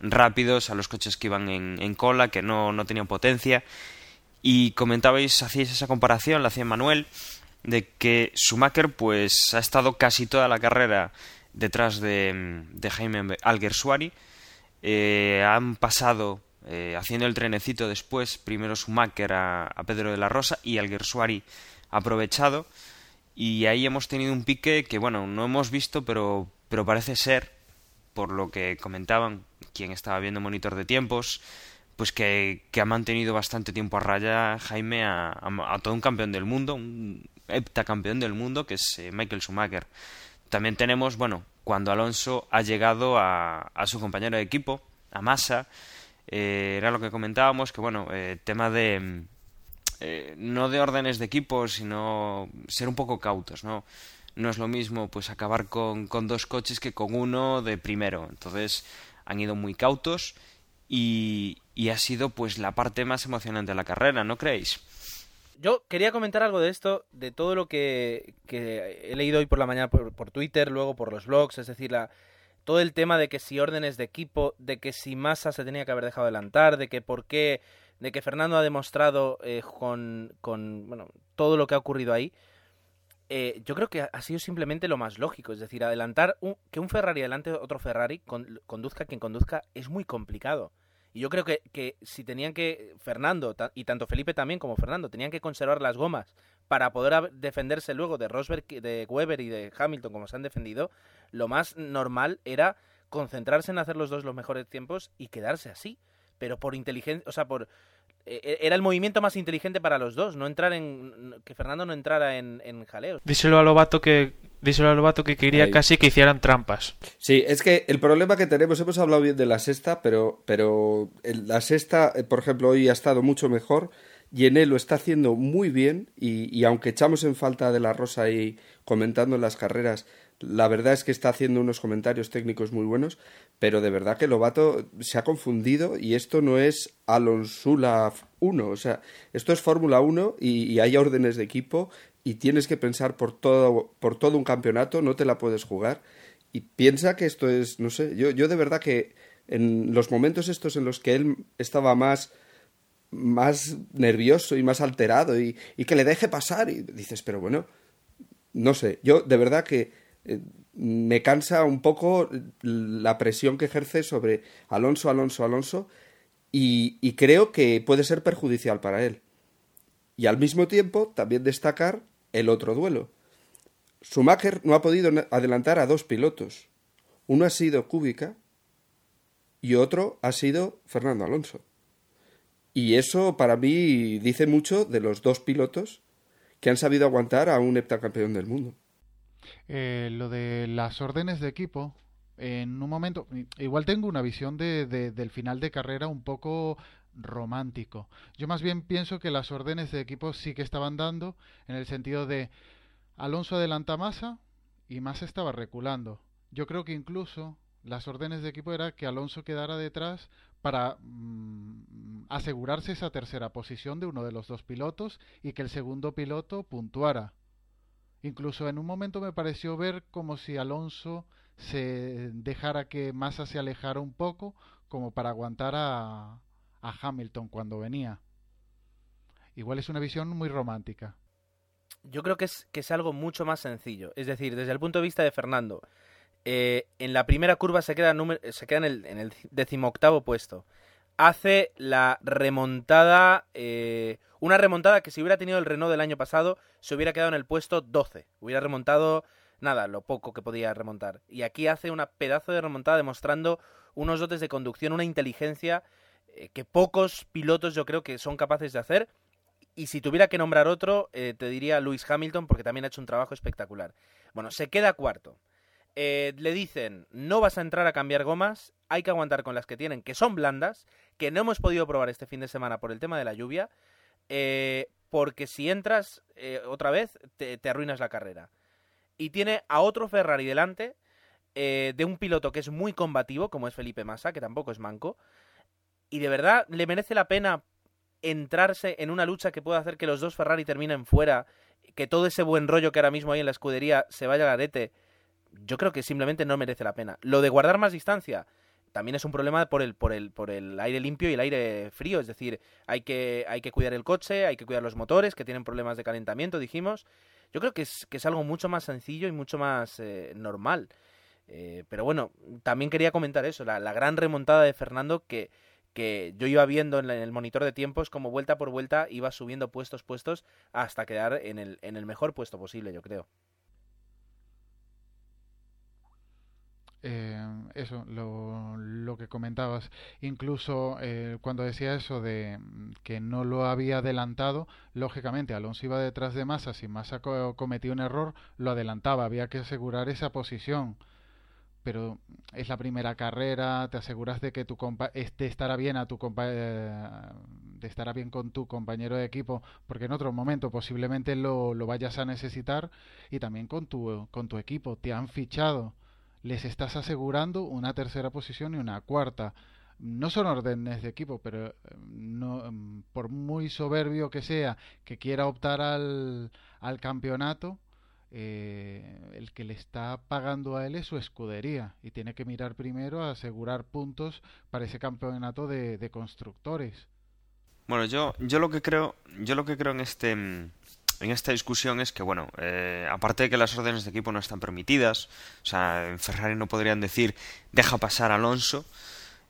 rápidos a los coches que iban en, cola, que no, no tenían potencia. Y comentabais, hacíais esa comparación, la hacía Manuel, de que Schumacher pues ha estado casi toda la carrera detrás de, de Jaime Alguersuari. Eh, han pasado eh, haciendo el trenecito después, primero Schumacher a, a Pedro de la Rosa y Alguersuari aprovechado. Y ahí hemos tenido un pique que, bueno, no hemos visto, pero, pero parece ser, por lo que comentaban quien estaba viendo monitor de tiempos, pues que, que ha mantenido bastante tiempo a raya Jaime a, todo un campeón del mundo, un heptacampeón del mundo, que es eh, Michael Schumacher. También tenemos, bueno, cuando Alonso ha llegado a, a su compañero de equipo, a Massa, eh, era lo que comentábamos, que bueno, eh, tema de eh, no de órdenes de equipo, sino ser un poco cautos, ¿no? No es lo mismo pues acabar con, con dos coches que con uno de primero. Entonces han ido muy cautos y, y ha sido pues la parte más emocionante de la carrera, ¿no creéis? Yo quería comentar algo de esto, de todo lo que, que he leído hoy por la mañana por, Twitter, luego por los blogs, es decir, la, todo el tema de que si órdenes de equipo, de que si Massa se tenía que haber dejado adelantar, de que por qué de que Fernando ha demostrado eh, con, con bueno, todo lo que ha ocurrido ahí, eh, yo creo que ha sido simplemente lo más lógico. Es decir, adelantar un, que un Ferrari adelante otro Ferrari, conduzca quien conduzca, es muy complicado. Y yo creo que, que si tenían que, Fernando, y tanto Felipe también como Fernando, tenían que conservar las gomas para poder defenderse luego de Rosberg, de Weber y de Hamilton como se han defendido, lo más normal era concentrarse en hacer los dos los mejores tiempos y quedarse así pero por inteligencia, o sea, por e, e, era el movimiento más inteligente para los dos, no entrar en que Fernando no entrara en, en jaleos. Díselo a Lobato que díselo a Lobato que quería casi que hicieran trampas. Sí, es que el problema que tenemos, hemos hablado bien de la sexta, pero pero la sexta, eh, por ejemplo, hoy ha estado mucho mejor. y en él lo está haciendo muy bien y, y aunque echamos en falta de la Rosa ahí comentando las carreras, la verdad es que está haciendo unos comentarios técnicos muy buenos, pero de verdad que Lobato se ha confundido y esto no es Alonsula 1, o sea, esto es Fórmula 1 y, hay órdenes de equipo y tienes que pensar por todo, por todo un campeonato, no te la puedes jugar. Y piensa que esto es, no sé, yo, yo de verdad que en los momentos estos en los que él estaba más más nervioso y más alterado y, y que le deje pasar y dices, pero bueno, no sé, yo de verdad que me cansa un poco la presión que ejerce sobre Alonso, Alonso, Alonso, y, creo que puede ser perjudicial para él. Y al mismo tiempo, también destacar el otro duelo. Schumacher no ha podido adelantar a dos pilotos. Uno ha sido Kubica y otro ha sido Fernando Alonso. Y eso para mí dice mucho de los dos pilotos que han sabido aguantar a un heptacampeón del mundo. Eh, lo de las órdenes de equipo, en un momento, igual tengo una visión de, del final de carrera un poco romántico. Yo más bien pienso que las órdenes de equipo sí que estaban dando en el sentido de Alonso adelanta Massa y Massa estaba reculando. Yo creo que incluso las órdenes de equipo era que Alonso quedara detrás para mm, asegurarse esa tercera posición de uno de los dos pilotos y que el segundo piloto puntuara. Incluso en un momento me pareció ver como si Alonso se dejara que Massa se alejara un poco como para aguantar a, a Hamilton cuando venía. Igual es una visión muy romántica. Yo creo que es, que es algo mucho más sencillo. Es decir, desde el punto de vista de Fernando, eh, en la primera curva se queda, se queda en, el, en decimoctavo puesto. Hace la remontada eh, una remontada que si hubiera tenido el Renault del año pasado, se hubiera quedado en el puesto 12. Hubiera remontado, nada, lo poco que podía remontar. Y aquí hace una pedazo de remontada demostrando unos dotes de conducción, una inteligencia eh, que pocos pilotos yo creo que son capaces de hacer. Y si tuviera que nombrar otro, eh, te diría Lewis Hamilton, porque también ha hecho un trabajo espectacular. Bueno, se queda cuarto. Eh, le dicen, no vas a entrar a cambiar gomas, hay que aguantar con las que tienen, que son blandas, que no hemos podido probar este fin de semana por el tema de la lluvia. Eh, porque si entras eh, otra vez te, arruinas la carrera. Y tiene a otro Ferrari delante eh, de un piloto que es muy combativo, como es Felipe Massa, que tampoco es manco. Y de verdad le merece la pena entrarse en una lucha que pueda hacer que los dos Ferrari terminen fuera, que todo ese buen rollo que ahora mismo hay en la escudería se vaya al arete. Yo creo que simplemente no merece la pena. Lo de guardar más distancia, también es un problema por el, por el, por el aire limpio y el aire frío, es decir, hay que, hay que cuidar el coche, hay que cuidar los motores que tienen problemas de calentamiento, dijimos. Yo creo que es, que es algo mucho más sencillo y mucho más eh, normal. Eh, pero bueno, también quería comentar eso, la, la, gran remontada de Fernando que, que yo iba viendo en, el monitor de tiempos como vuelta por vuelta iba subiendo puestos, puestos hasta quedar en el, en el mejor puesto posible, yo creo. Eh, eso, lo, lo, que comentabas. Incluso eh, cuando decía eso de mm, que no lo había adelantado, lógicamente Alonso iba detrás de Massa, si Massa cometió un error, lo adelantaba, había que asegurar esa posición. Pero es la primera carrera, te aseguras de que tu compa este estará bien a tu compa eh, de estará bien con tu compañero de equipo, porque en otro momento posiblemente lo, lo vayas a necesitar y también con tu con tu equipo, te han fichado les estás asegurando una tercera posición y una cuarta. No son órdenes de equipo, pero eh, no, mm, por muy soberbio que sea que quiera optar al, al campeonato, eh, el que le está pagando a él es su escudería y tiene que mirar primero a asegurar puntos para ese campeonato de, de constructores. Bueno, yo, yo lo que creo, yo lo que creo en este en esta discusión es que, bueno, eh, aparte de que las órdenes de equipo no están permitidas, o sea, en Ferrari no podrían decir deja pasar a Alonso,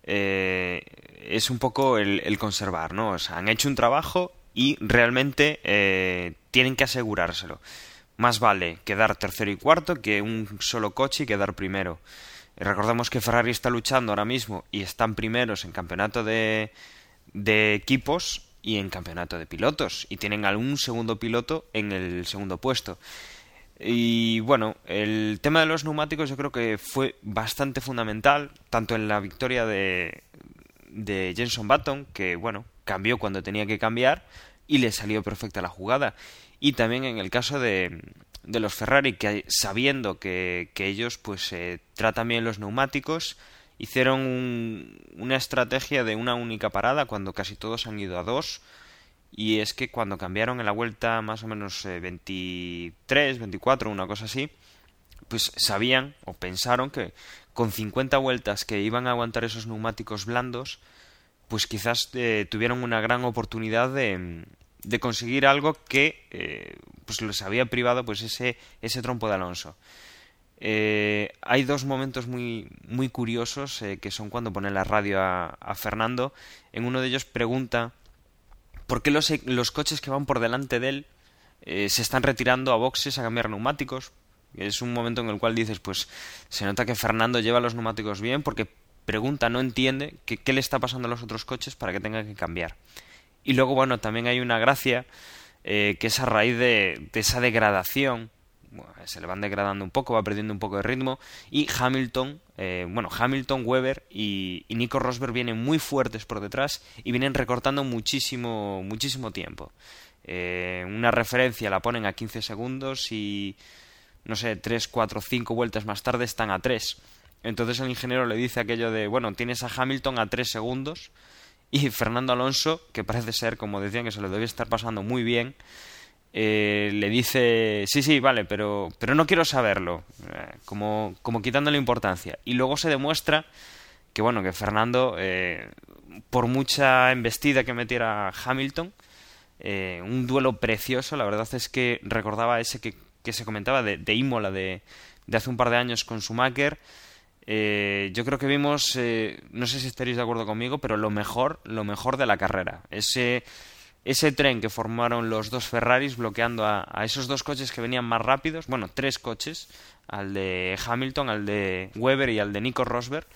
eh, es un poco el, conservar, ¿no? O sea, han hecho un trabajo y realmente eh, tienen que asegurárselo. Más vale quedar tercero y cuarto que un solo coche y quedar primero. recordemos que Ferrari está luchando ahora mismo y están primeros en campeonato de equipos y en campeonato de pilotos y tienen algún segundo piloto en el segundo puesto. Y bueno, el tema de los neumáticos yo creo que fue bastante fundamental, tanto en la victoria de, de Jenson Button, que bueno, cambió cuando tenía que cambiar y le salió perfecta la jugada. Y también en el caso de, de los Ferrari, que sabiendo que, que ellos pues eh, tratan bien los neumáticos, hicieron una estrategia de una única parada cuando casi todos han ido a dos. Y es que cuando cambiaron en la vuelta más o menos 23, eh, 24, una cosa así, pues sabían o pensaron que con 50 vueltas que iban a aguantar esos neumáticos blandos, pues quizás eh, tuvieron una gran oportunidad de, de conseguir algo que eh, pues les había privado pues ese, ese trompo de Alonso. Eh, hay dos momentos muy, muy curiosos eh, que son cuando pone la radio a, Fernando. En uno de ellos pregunta por qué los, los coches que van por delante de él eh, se están retirando a boxes a cambiar neumáticos. Es un momento en el cual dices, pues se nota que Fernando lleva los neumáticos bien porque pregunta, no entiende qué le está pasando a los otros coches para que tenga que cambiar. Y luego, bueno, también hay una gracia que es a raíz de, de esa degradación se le van degradando un poco, va perdiendo un poco de ritmo y Hamilton, eh, bueno, Hamilton, Weber y, Nico Rosberg vienen muy fuertes por detrás y vienen recortando muchísimo, muchísimo tiempo. Eh, una referencia la ponen a 15 segundos y no sé, 3, 4, 5 vueltas más tarde están a 3. Entonces el ingeniero le dice aquello de, bueno, tienes a Hamilton a 3 segundos y Fernando Alonso, que parece ser, como decían, que se lo debe estar pasando muy bien, eh, le dice, sí, sí, vale, pero, pero no quiero saberlo, eh, como, como quitándole importancia. Y luego se demuestra que, bueno, que Fernando, eh, por mucha embestida que metiera Hamilton, un duelo precioso, la verdad es que recordaba ese que, que se comentaba de, de Imola de, de, hace un par de años con Schumacher. yo creo que vimos, no sé si estaréis de acuerdo conmigo, pero lo mejor, lo mejor de la carrera. Ese ese tren que formaron los dos Ferraris bloqueando a, esos dos coches que venían más rápidos, bueno, tres coches, al de Hamilton, al de Weber y al de Nico Rosberg,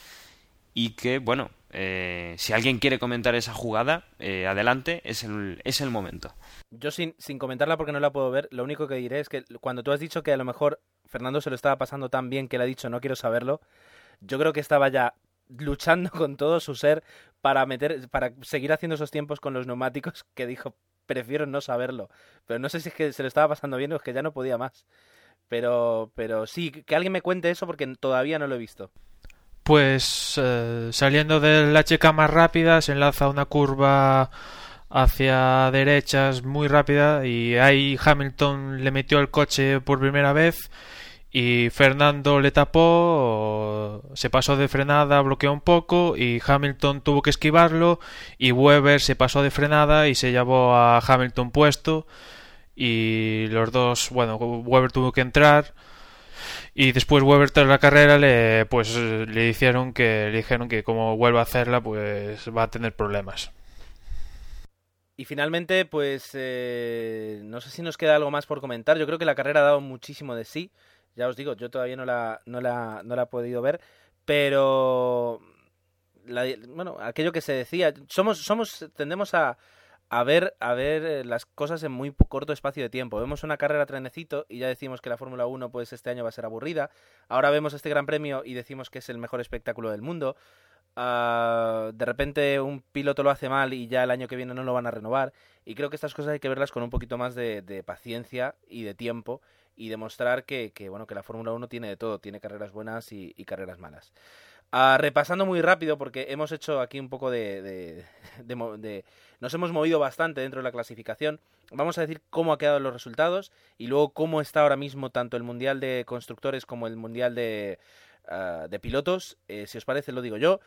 y que, bueno, eh, si alguien quiere comentar esa jugada, eh, adelante, es el, es el momento. Yo sin, sin comentarla porque no la puedo ver, lo único que diré es que cuando tú has dicho que a lo mejor Fernando se lo estaba pasando tan bien que le ha dicho no quiero saberlo, yo creo que estaba ya luchando con todo su ser para meter, para seguir haciendo esos tiempos con los neumáticos que dijo prefiero no saberlo. Pero no sé si es que se le estaba pasando bien o es que ya no podía más. Pero, pero sí, que alguien me cuente eso porque todavía no lo he visto. Pues eh, saliendo de la checa más rápida se enlaza una curva hacia derechas muy rápida y ahí Hamilton le metió el coche por primera vez y Fernando le tapó, se pasó de frenada, bloqueó un poco y Hamilton tuvo que esquivarlo y Weber se pasó de frenada y se llevó a Hamilton puesto y los dos, bueno, Weber tuvo que entrar y después Weber tras la carrera le pues le hicieron que le dijeron que como vuelva a hacerla pues va a tener problemas. Y finalmente, pues eh, no sé si nos queda algo más por comentar. Yo creo que la carrera ha dado muchísimo de sí. Ya os digo, yo todavía no la, no la, no la he podido ver, pero bueno, aquello que se decía, somos, somos, tendemos a, a ver, a ver eh, las cosas en muy corto espacio de tiempo. Vemos una carrera trenecito y ya decimos que la Fórmula 1 pues este año va a ser aburrida. Ahora vemos este Gran Premio y decimos que es el mejor espectáculo del mundo. Ah, de repente un piloto lo hace mal y ya el año que viene no lo van a renovar. Y creo que estas cosas hay que verlas con un poquito más de, paciencia y de tiempo y demostrar que, bueno, que la Fórmula 1 tiene de todo, tiene carreras buenas y, carreras malas. Ah, repasando muy rápido, porque hemos hecho aquí un poco de, de, Nos hemos movido bastante dentro de la clasificación. Vamos a decir cómo ha quedado los resultados y luego cómo está ahora mismo tanto el Mundial de Constructores como el Mundial de, ah, de Pilotos. Eh, si os parece, lo digo yo.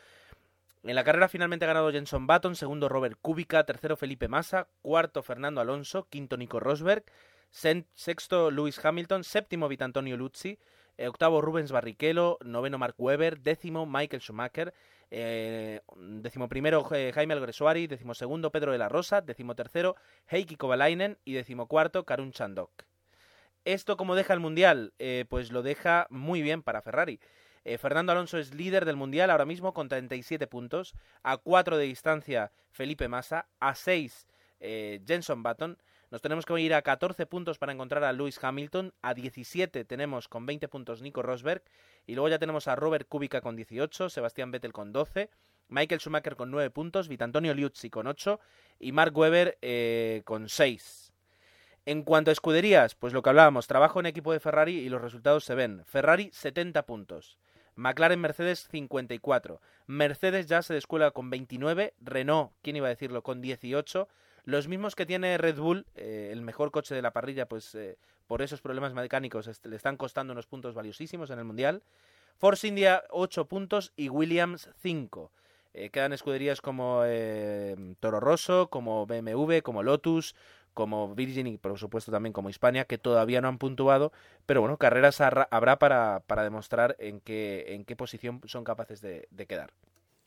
En la carrera finalmente ha ganado Jenson Button, segundo Robert Kubica, tercero Felipe Massa, cuarto Fernando Alonso, quinto Nico Rosberg, sexto Lewis Hamilton, séptimo Vitantonio Luzzi, eh, octavo Rubens Barrichello, noveno Mark Webber, décimo Michael Schumacher, eh, décimo primero eh, Jaime Alguersuari, décimo segundo Pedro de la Rosa, décimo tercero Heikki Kovalainen y décimo cuarto Karun Chandok. ¿Esto cómo deja el Mundial? pues lo deja muy bien para Ferrari. Eh, Fernando Alonso es líder del Mundial ahora mismo con 37 puntos. A 4 de distancia Felipe Massa. A 6 eh, Jenson Button. Nos tenemos que ir a 14 puntos para encontrar a Lewis Hamilton. A 17 tenemos con 20 puntos Nico Rosberg. Y luego ya tenemos a Robert Kubica con 18, Sebastián Vettel con 12, Michael Schumacher con 9 puntos, Vitantonio Liuzzi con 8 y Mark Webber eh, con 6. En cuanto a escuderías, pues lo que hablábamos, trabajo en equipo de Ferrari y los resultados se ven. Ferrari 70 puntos. McLaren Mercedes 54. Mercedes ya se descuela con 29. Renault, ¿quién iba a decirlo? Con 18. Los mismos que tiene Red Bull, eh, el mejor coche de la parrilla, pues eh, por esos problemas mecánicos le están costando unos puntos valiosísimos en el Mundial. Force India 8 puntos y Williams 5. Eh, quedan escuderías como Toro Rosso, como BMW, como Lotus, como Virgin y por supuesto también como Hispania, que todavía no han puntuado, pero bueno, carreras habrá para, para demostrar en qué, en qué posición son capaces de, quedar.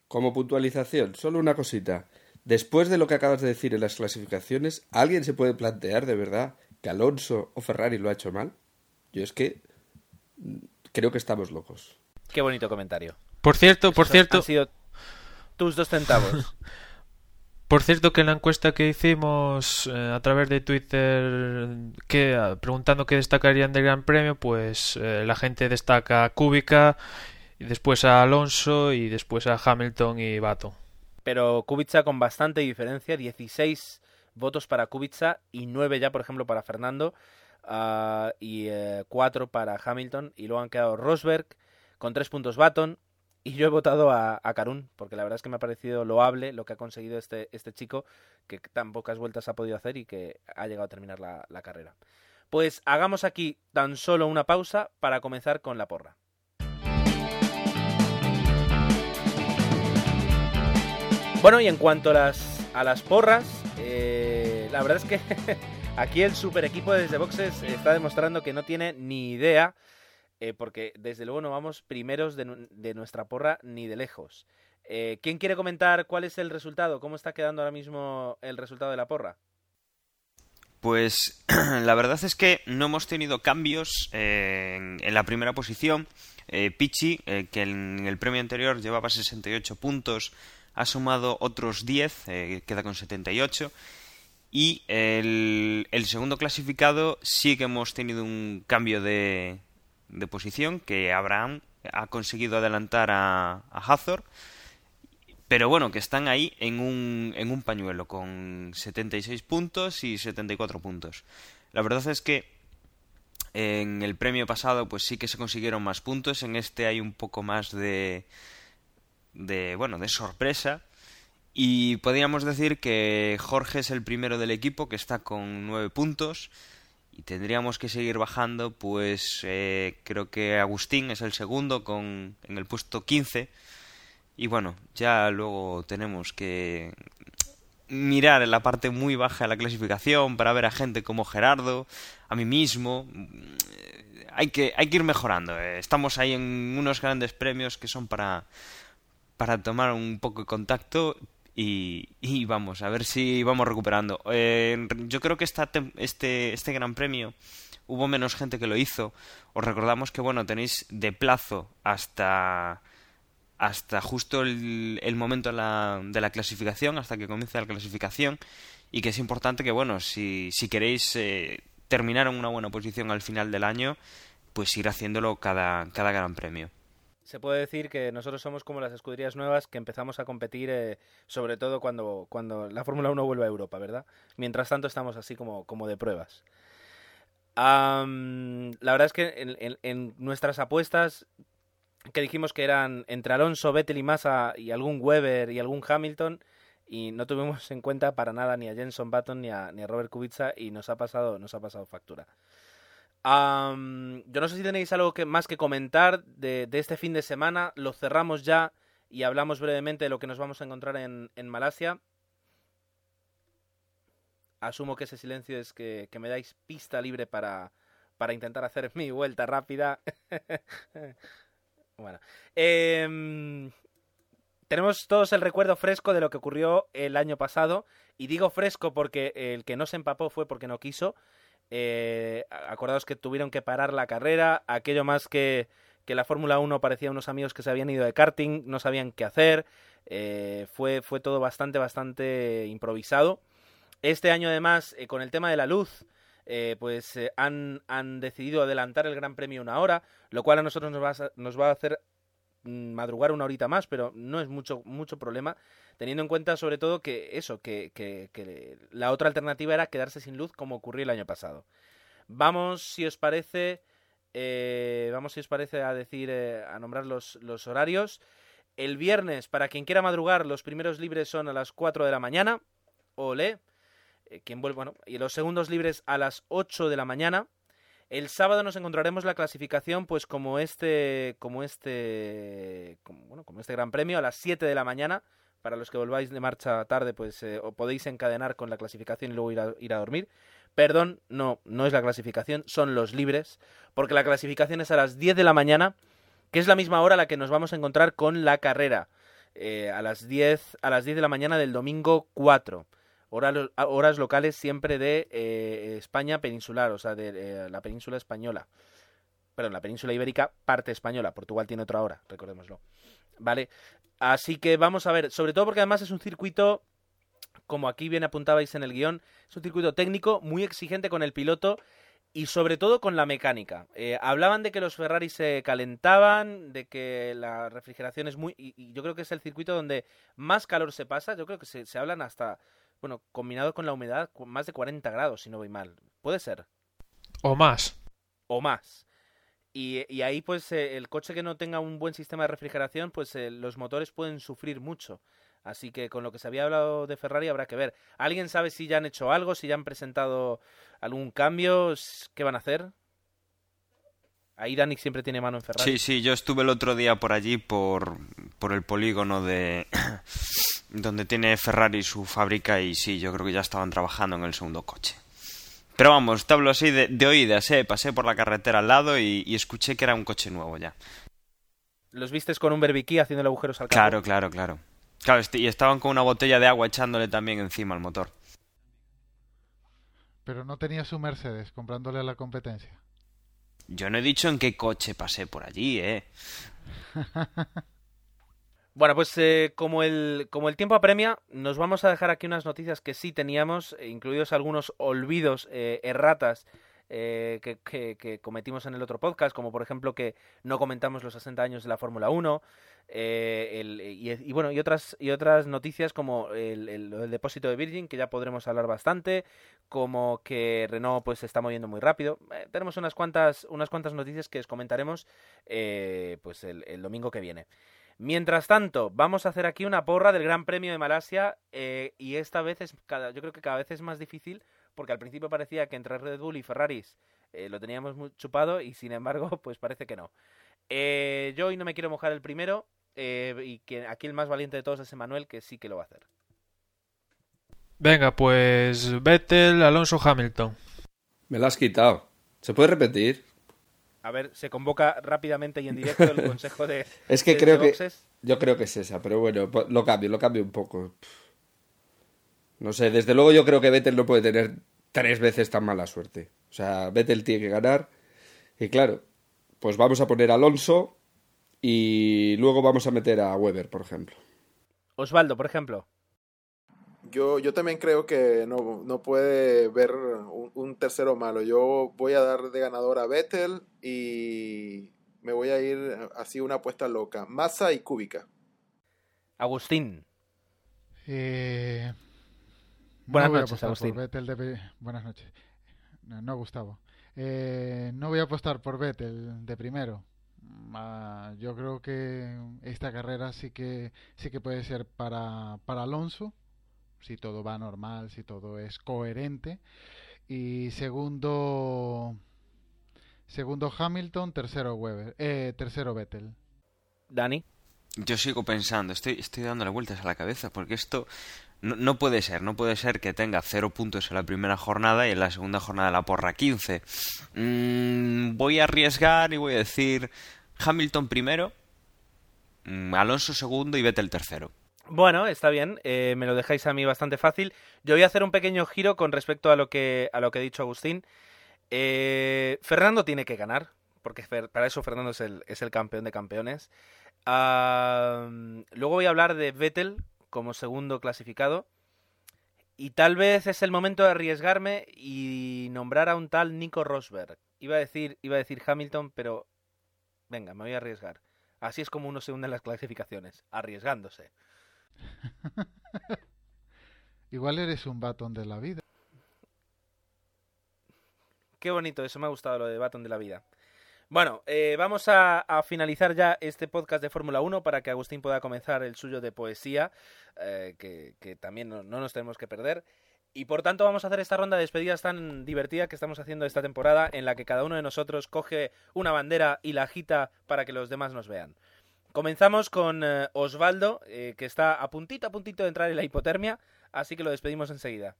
Como puntualización, solo una cosita. Después de lo que acabas de decir en las clasificaciones, ¿alguien se puede plantear de verdad que Alonso o Ferrari lo ha hecho mal? Yo es que mm, creo que estamos locos. Qué bonito comentario. Por cierto, por cierto. Han sido tus dos centavos. Por cierto que en la encuesta que hicimos eh, a través de Twitter que ah, preguntando qué destacarían del Gran Premio, pues eh, la gente destaca a Kubica, y después a Alonso y después a Hamilton y Bato. Pero Kubica con bastante diferencia, 16 votos para Kubica y 9 ya, por ejemplo, para Fernando uh, y 4 eh, para Hamilton y luego han quedado Rosberg con 3 puntos Baton, y yo he votado a, a Karun, porque la verdad es que me ha parecido loable lo que ha conseguido este, este chico, que tan pocas vueltas ha podido hacer y que ha llegado a terminar la, la carrera. Pues hagamos aquí tan solo una pausa para comenzar con la porra. Bueno, y en cuanto a las, porras, eh, la verdad es que aquí el super equipo de Desde Boxes está demostrando que no tiene ni idea eh, porque desde luego no vamos primeros de, nuestra porra ni de lejos. Eh, ¿Quién quiere comentar cuál es el resultado? ¿Cómo está quedando ahora mismo el resultado de la porra? Pues la verdad es que no hemos tenido cambios eh, en, la primera posición. Pichi, que en el premio anterior llevaba 68 puntos, ha sumado otros 10, queda con 78. Y el, el, segundo clasificado sí que hemos tenido un cambio de, de posición que Abraham ha conseguido adelantar a, a pero bueno, que están ahí en un, en un pañuelo con 76 puntos y 74 puntos. La verdad es que en el premio pasado pues sí que se consiguieron más puntos, en este hay un poco más de de bueno, de sorpresa y podríamos decir que Jorge es el primero del equipo que está con 9 puntos tendríamos que seguir bajando, pues eh, creo que Agustín es el segundo con, en el puesto 15. Y bueno, ya luego tenemos que mirar en la parte muy baja de la clasificación para ver a gente como Gerardo, a mí mismo. Hay que, hay que ir mejorando. Eh. Estamos ahí en unos grandes premios que son para, para tomar un poco de contacto y, vamos, a ver si vamos recuperando. Eh, yo creo que esta, este, este gran premio hubo menos gente que lo hizo. Os recordamos que, bueno, tenéis de plazo hasta hasta justo el, el momento de la, de la, clasificación, hasta que comience la clasificación, y que es importante que, bueno, si, si queréis eh, terminar en una buena posición al final del año, pues ir haciéndolo cada, cada gran premio. Se puede decir que nosotros somos como las escuderías nuevas que empezamos a competir, eh, sobre todo cuando, cuando la Fórmula 1 vuelve a Europa, ¿verdad? Mientras tanto estamos así como, como de pruebas. la verdad es que en, en, nuestras apuestas que dijimos que eran entre Alonso, Vettel y Massa y algún Weber y algún Hamilton y no tuvimos en cuenta para nada ni a Jenson Button ni a, ni a Robert Kubica y nos ha pasado nos ha pasado factura. Yo no sé si tenéis algo que, más que comentar de, este fin de semana. Lo cerramos ya y hablamos brevemente de lo que nos vamos a encontrar en, Malasia. Asumo que ese silencio es que, me dais pista libre para, para intentar hacer mi vuelta rápida. Bueno, em, tenemos todos el recuerdo fresco de lo que ocurrió el año pasado. Y digo fresco porque el que no se empapó fue porque no quiso. Eh, acordaos que tuvieron que parar la carrera. Aquello más que, que la Fórmula 1 parecía unos amigos que se habían ido de karting, no sabían qué hacer. Eh, fue, fue todo bastante, bastante improvisado. Este año, además, eh, con el tema de la luz, eh, pues eh, han, han, decidido adelantar el Gran Premio una hora, lo cual a nosotros nos va a, nos va a hacer madrugar una horita más, pero no es mucho, mucho problema, teniendo en cuenta sobre todo que eso, que, que, la otra alternativa era quedarse sin luz como ocurrió el año pasado. Vamos, si os parece, eh, vamos, si os parece, a decir, a nombrar los, los horarios. El viernes, para quien quiera madrugar, los primeros libres son a las 4 de la mañana. Ole. Eh, quien vuelve, bueno, y los segundos libres a las 8 de la mañana. El sábado nos encontraremos la clasificación, pues como este, como este, como, bueno, como este Gran Premio a las 7 de la mañana. Para los que volváis de marcha tarde, pues eh, podéis encadenar con la clasificación y luego ir a, ir a dormir. Perdón, no, no es la clasificación, son los libres, porque la clasificación es a las 10 de la mañana, que es la misma hora a la que nos vamos a encontrar con la carrera, eh, a, las 10, a las 10 de la mañana del domingo 4 horas, locales siempre de eh, España peninsular, o sea, de eh, la península española. Perdón, la península ibérica, parte española. Portugal tiene otra hora, recordémoslo. ¿Vale? Así que vamos a ver, sobre todo porque además es un circuito, como aquí bien apuntabais en el guion, es un circuito técnico muy exigente con el piloto y sobre todo con la mecánica. Eh, hablaban de que los Ferrari se calentaban, de que la refrigeración es muy... Y, yo creo que es el circuito donde más calor se pasa, yo creo que se, se hablan hasta bueno, combinado con la humedad, más de 40 grados, si no voy mal. Puede ser. O más. O más. Y, y ahí, pues, eh, el coche que no tenga un buen sistema de refrigeración, pues eh, los motores pueden sufrir mucho. Así que con lo que se había hablado de Ferrari habrá que ver. ¿Alguien sabe si ya han hecho algo, si ya han presentado algún cambio? ¿Qué van a hacer? Ahí Dani siempre tiene mano en Ferrari. Sí, sí, yo estuve el otro día por allí, por, por el polígono de, donde tiene Ferrari su fábrica y sí, yo creo que ya estaban trabajando en el segundo coche. Pero vamos, te hablo así de, de oídas, ¿eh? Pasé por la carretera al lado y, escuché que era un coche nuevo ya. ¿Los vistes con un berbiquí haciendo agujeros al carro? Claro, claro, claro. Claro, y estaban con una botella de agua echándole también encima al motor. Pero no tenía su Mercedes comprándole a la competencia. Yo no he dicho en qué coche pasé por allí, ¿eh? Bueno, pues eh, como, el, como el tiempo apremia, nos vamos a dejar aquí unas noticias que sí teníamos, eh, incluidos algunos olvidos, eh, erratas que, que, cometimos en el otro podcast, como por ejemplo que no comentamos los 60 años de la Fórmula 1, y, bueno, y otras, y otras noticias como el, el, depósito de Virgin, que ya podremos hablar bastante, como que Renault pues se está moviendo muy rápido. tenemos unas cuantas, unas cuantas noticias que os comentaremos pues el domingo que viene. Mientras tanto, vamos a hacer aquí una porra del Gran Premio de Malasia eh, y esta vez es cada, yo creo que cada vez es más difícil porque al principio parecía que entre Red Bull y Ferraris eh, lo teníamos muy chupado y sin embargo, pues parece que no. Eh, yo hoy no me quiero mojar el primero eh, y que aquí el más valiente de todos es Emanuel, que sí que lo va a hacer. Venga, pues Vettel, Alonso, Hamilton. Me lo has quitado. ¿Se puede repetir? A ver, se convoca rápidamente y en directo el consejo de. es que creo que. Yo creo que es esa, pero bueno, pues lo cambio, lo cambio un poco. No sé, desde luego yo creo que Vettel no puede tener tres veces tan mala suerte. O sea, Vettel tiene que ganar. Y claro, pues vamos a poner a Alonso y luego vamos a meter a Weber, por ejemplo. Osvaldo, por ejemplo. Yo, yo también creo que no, no puede ver un, tercero malo. Yo voy a dar de ganador a Vettel y me voy a ir así una apuesta loca. Massa y Cúbica. Agustín. Eh, Buenas noches, Agustín. Buenas noches. No, Gustavo. Eh, no voy a apostar por Vettel de primero. Ah, yo creo que esta carrera sí que sí que puede ser para, para Alonso si todo va normal, si todo es coherente. Y segundo, segundo Hamilton, tercero Weber, eh, tercero Vettel. Dani. Yo sigo pensando, estoy, estoy dándole vueltas a la cabeza, porque esto no, no, puede ser, no puede ser que tenga cero puntos en la primera jornada y en la segunda jornada la porra 15. Mm, voy a arriesgar y voy a decir Hamilton primero, mm, Alonso segundo y Vettel tercero. Bueno, está bien, eh, me lo dejáis a mí bastante fácil. Yo voy a hacer un pequeño giro con respecto a lo que, a lo que ha dicho Agustín. Eh, Fernando tiene que ganar, porque para eso Fernando es el, es el campeón de campeones. luego voy a hablar de Vettel como segundo clasificado. Y tal vez es el momento de arriesgarme y nombrar a un tal Nico Rosberg. Iba a decir, iba a decir Hamilton, pero venga, me voy a arriesgar. Así es como uno se hunde en las clasificaciones, arriesgándose. Igual eres un batón de la vida. Qué bonito, eso me ha gustado lo de batón de la vida. Bueno, eh, vamos a, finalizar ya este podcast de Fórmula 1 para que Agustín pueda comenzar el suyo de poesía, eh, que, también no, nos tenemos que perder. Y por tanto vamos a hacer esta ronda de despedidas tan divertida que estamos haciendo esta temporada en la que cada uno de nosotros coge una bandera y la agita para que los demás nos vean. Comenzamos con eh, Osvaldo, eh, que está a puntito a puntito de entrar en la hipotermia, así que lo despedimos enseguida.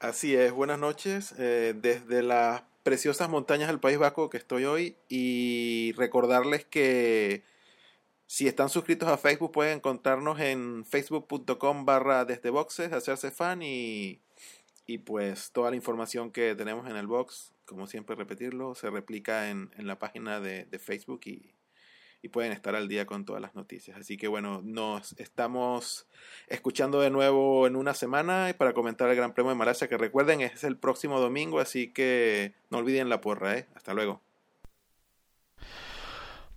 Así es, buenas noches. Eh, desde las preciosas montañas del País Vasco que estoy hoy y recordarles que si están suscritos a Facebook pueden encontrarnos en facebook.com barra desde boxes, hacerse fan y, y pues toda la información que tenemos en el box, como siempre repetirlo, se replica en, en la página de, de Facebook y, y pueden estar al día con todas las noticias. Así que bueno, nos estamos escuchando de nuevo en una semana para comentar el Gran Premio de Malasia, que recuerden es el próximo domingo, así que no olviden la porra, ¿eh? Hasta luego.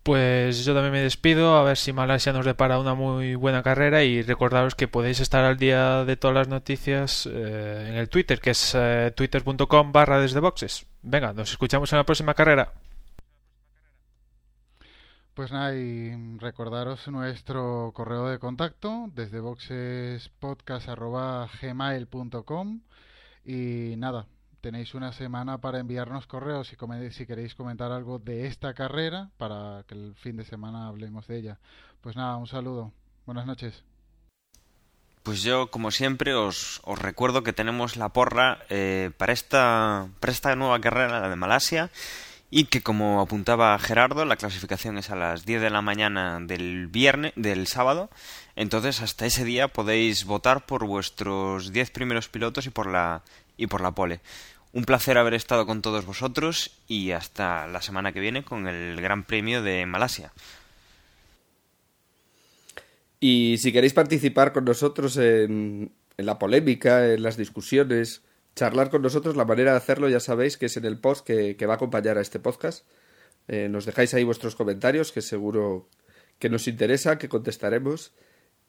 Pues yo también me despido, a ver si Malasia nos depara una muy buena carrera y recordaros que podéis estar al día de todas las noticias eh, en el Twitter, que es eh, twitter.com barra desde boxes. Venga, nos escuchamos en la próxima carrera. Pues nada, y recordaros nuestro correo de contacto desde boxespodcast.gmail.com y nada, tenéis una semana para enviarnos correos si, si queréis comentar algo de esta carrera para que el fin de semana hablemos de ella. Pues nada, un saludo. Buenas noches. Pues yo, como siempre, os, os recuerdo que tenemos la porra eh, para, esta, para esta nueva carrera, la de Malasia y que como apuntaba Gerardo, la clasificación es a las 10 de la mañana del viernes, del sábado, entonces hasta ese día podéis votar por vuestros 10 primeros pilotos y por la y por la pole. Un placer haber estado con todos vosotros y hasta la semana que viene con el Gran Premio de Malasia. Y si queréis participar con nosotros en, en la polémica, en las discusiones, charlar con nosotros, la manera de hacerlo ya sabéis que es en el post que, va a acompañar a este podcast. Eh, nos dejáis ahí vuestros comentarios, que seguro que nos interesa, que contestaremos.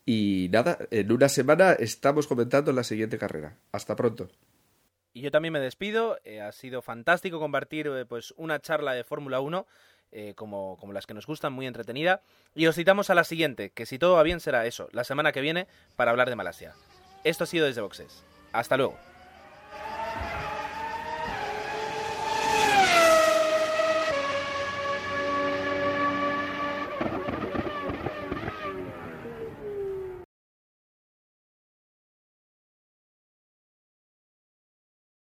Y nada, en una semana estamos comentando la siguiente carrera. Hasta pronto. Y yo también me despido. Eh, ha sido fantástico compartir eh, pues una charla de Fórmula 1. como, como las que nos gustan, muy entretenida. Y os citamos a la siguiente, que si todo va bien será eso, la semana que viene, para hablar de Malasia. Esto ha sido desde Boxes. Hasta luego.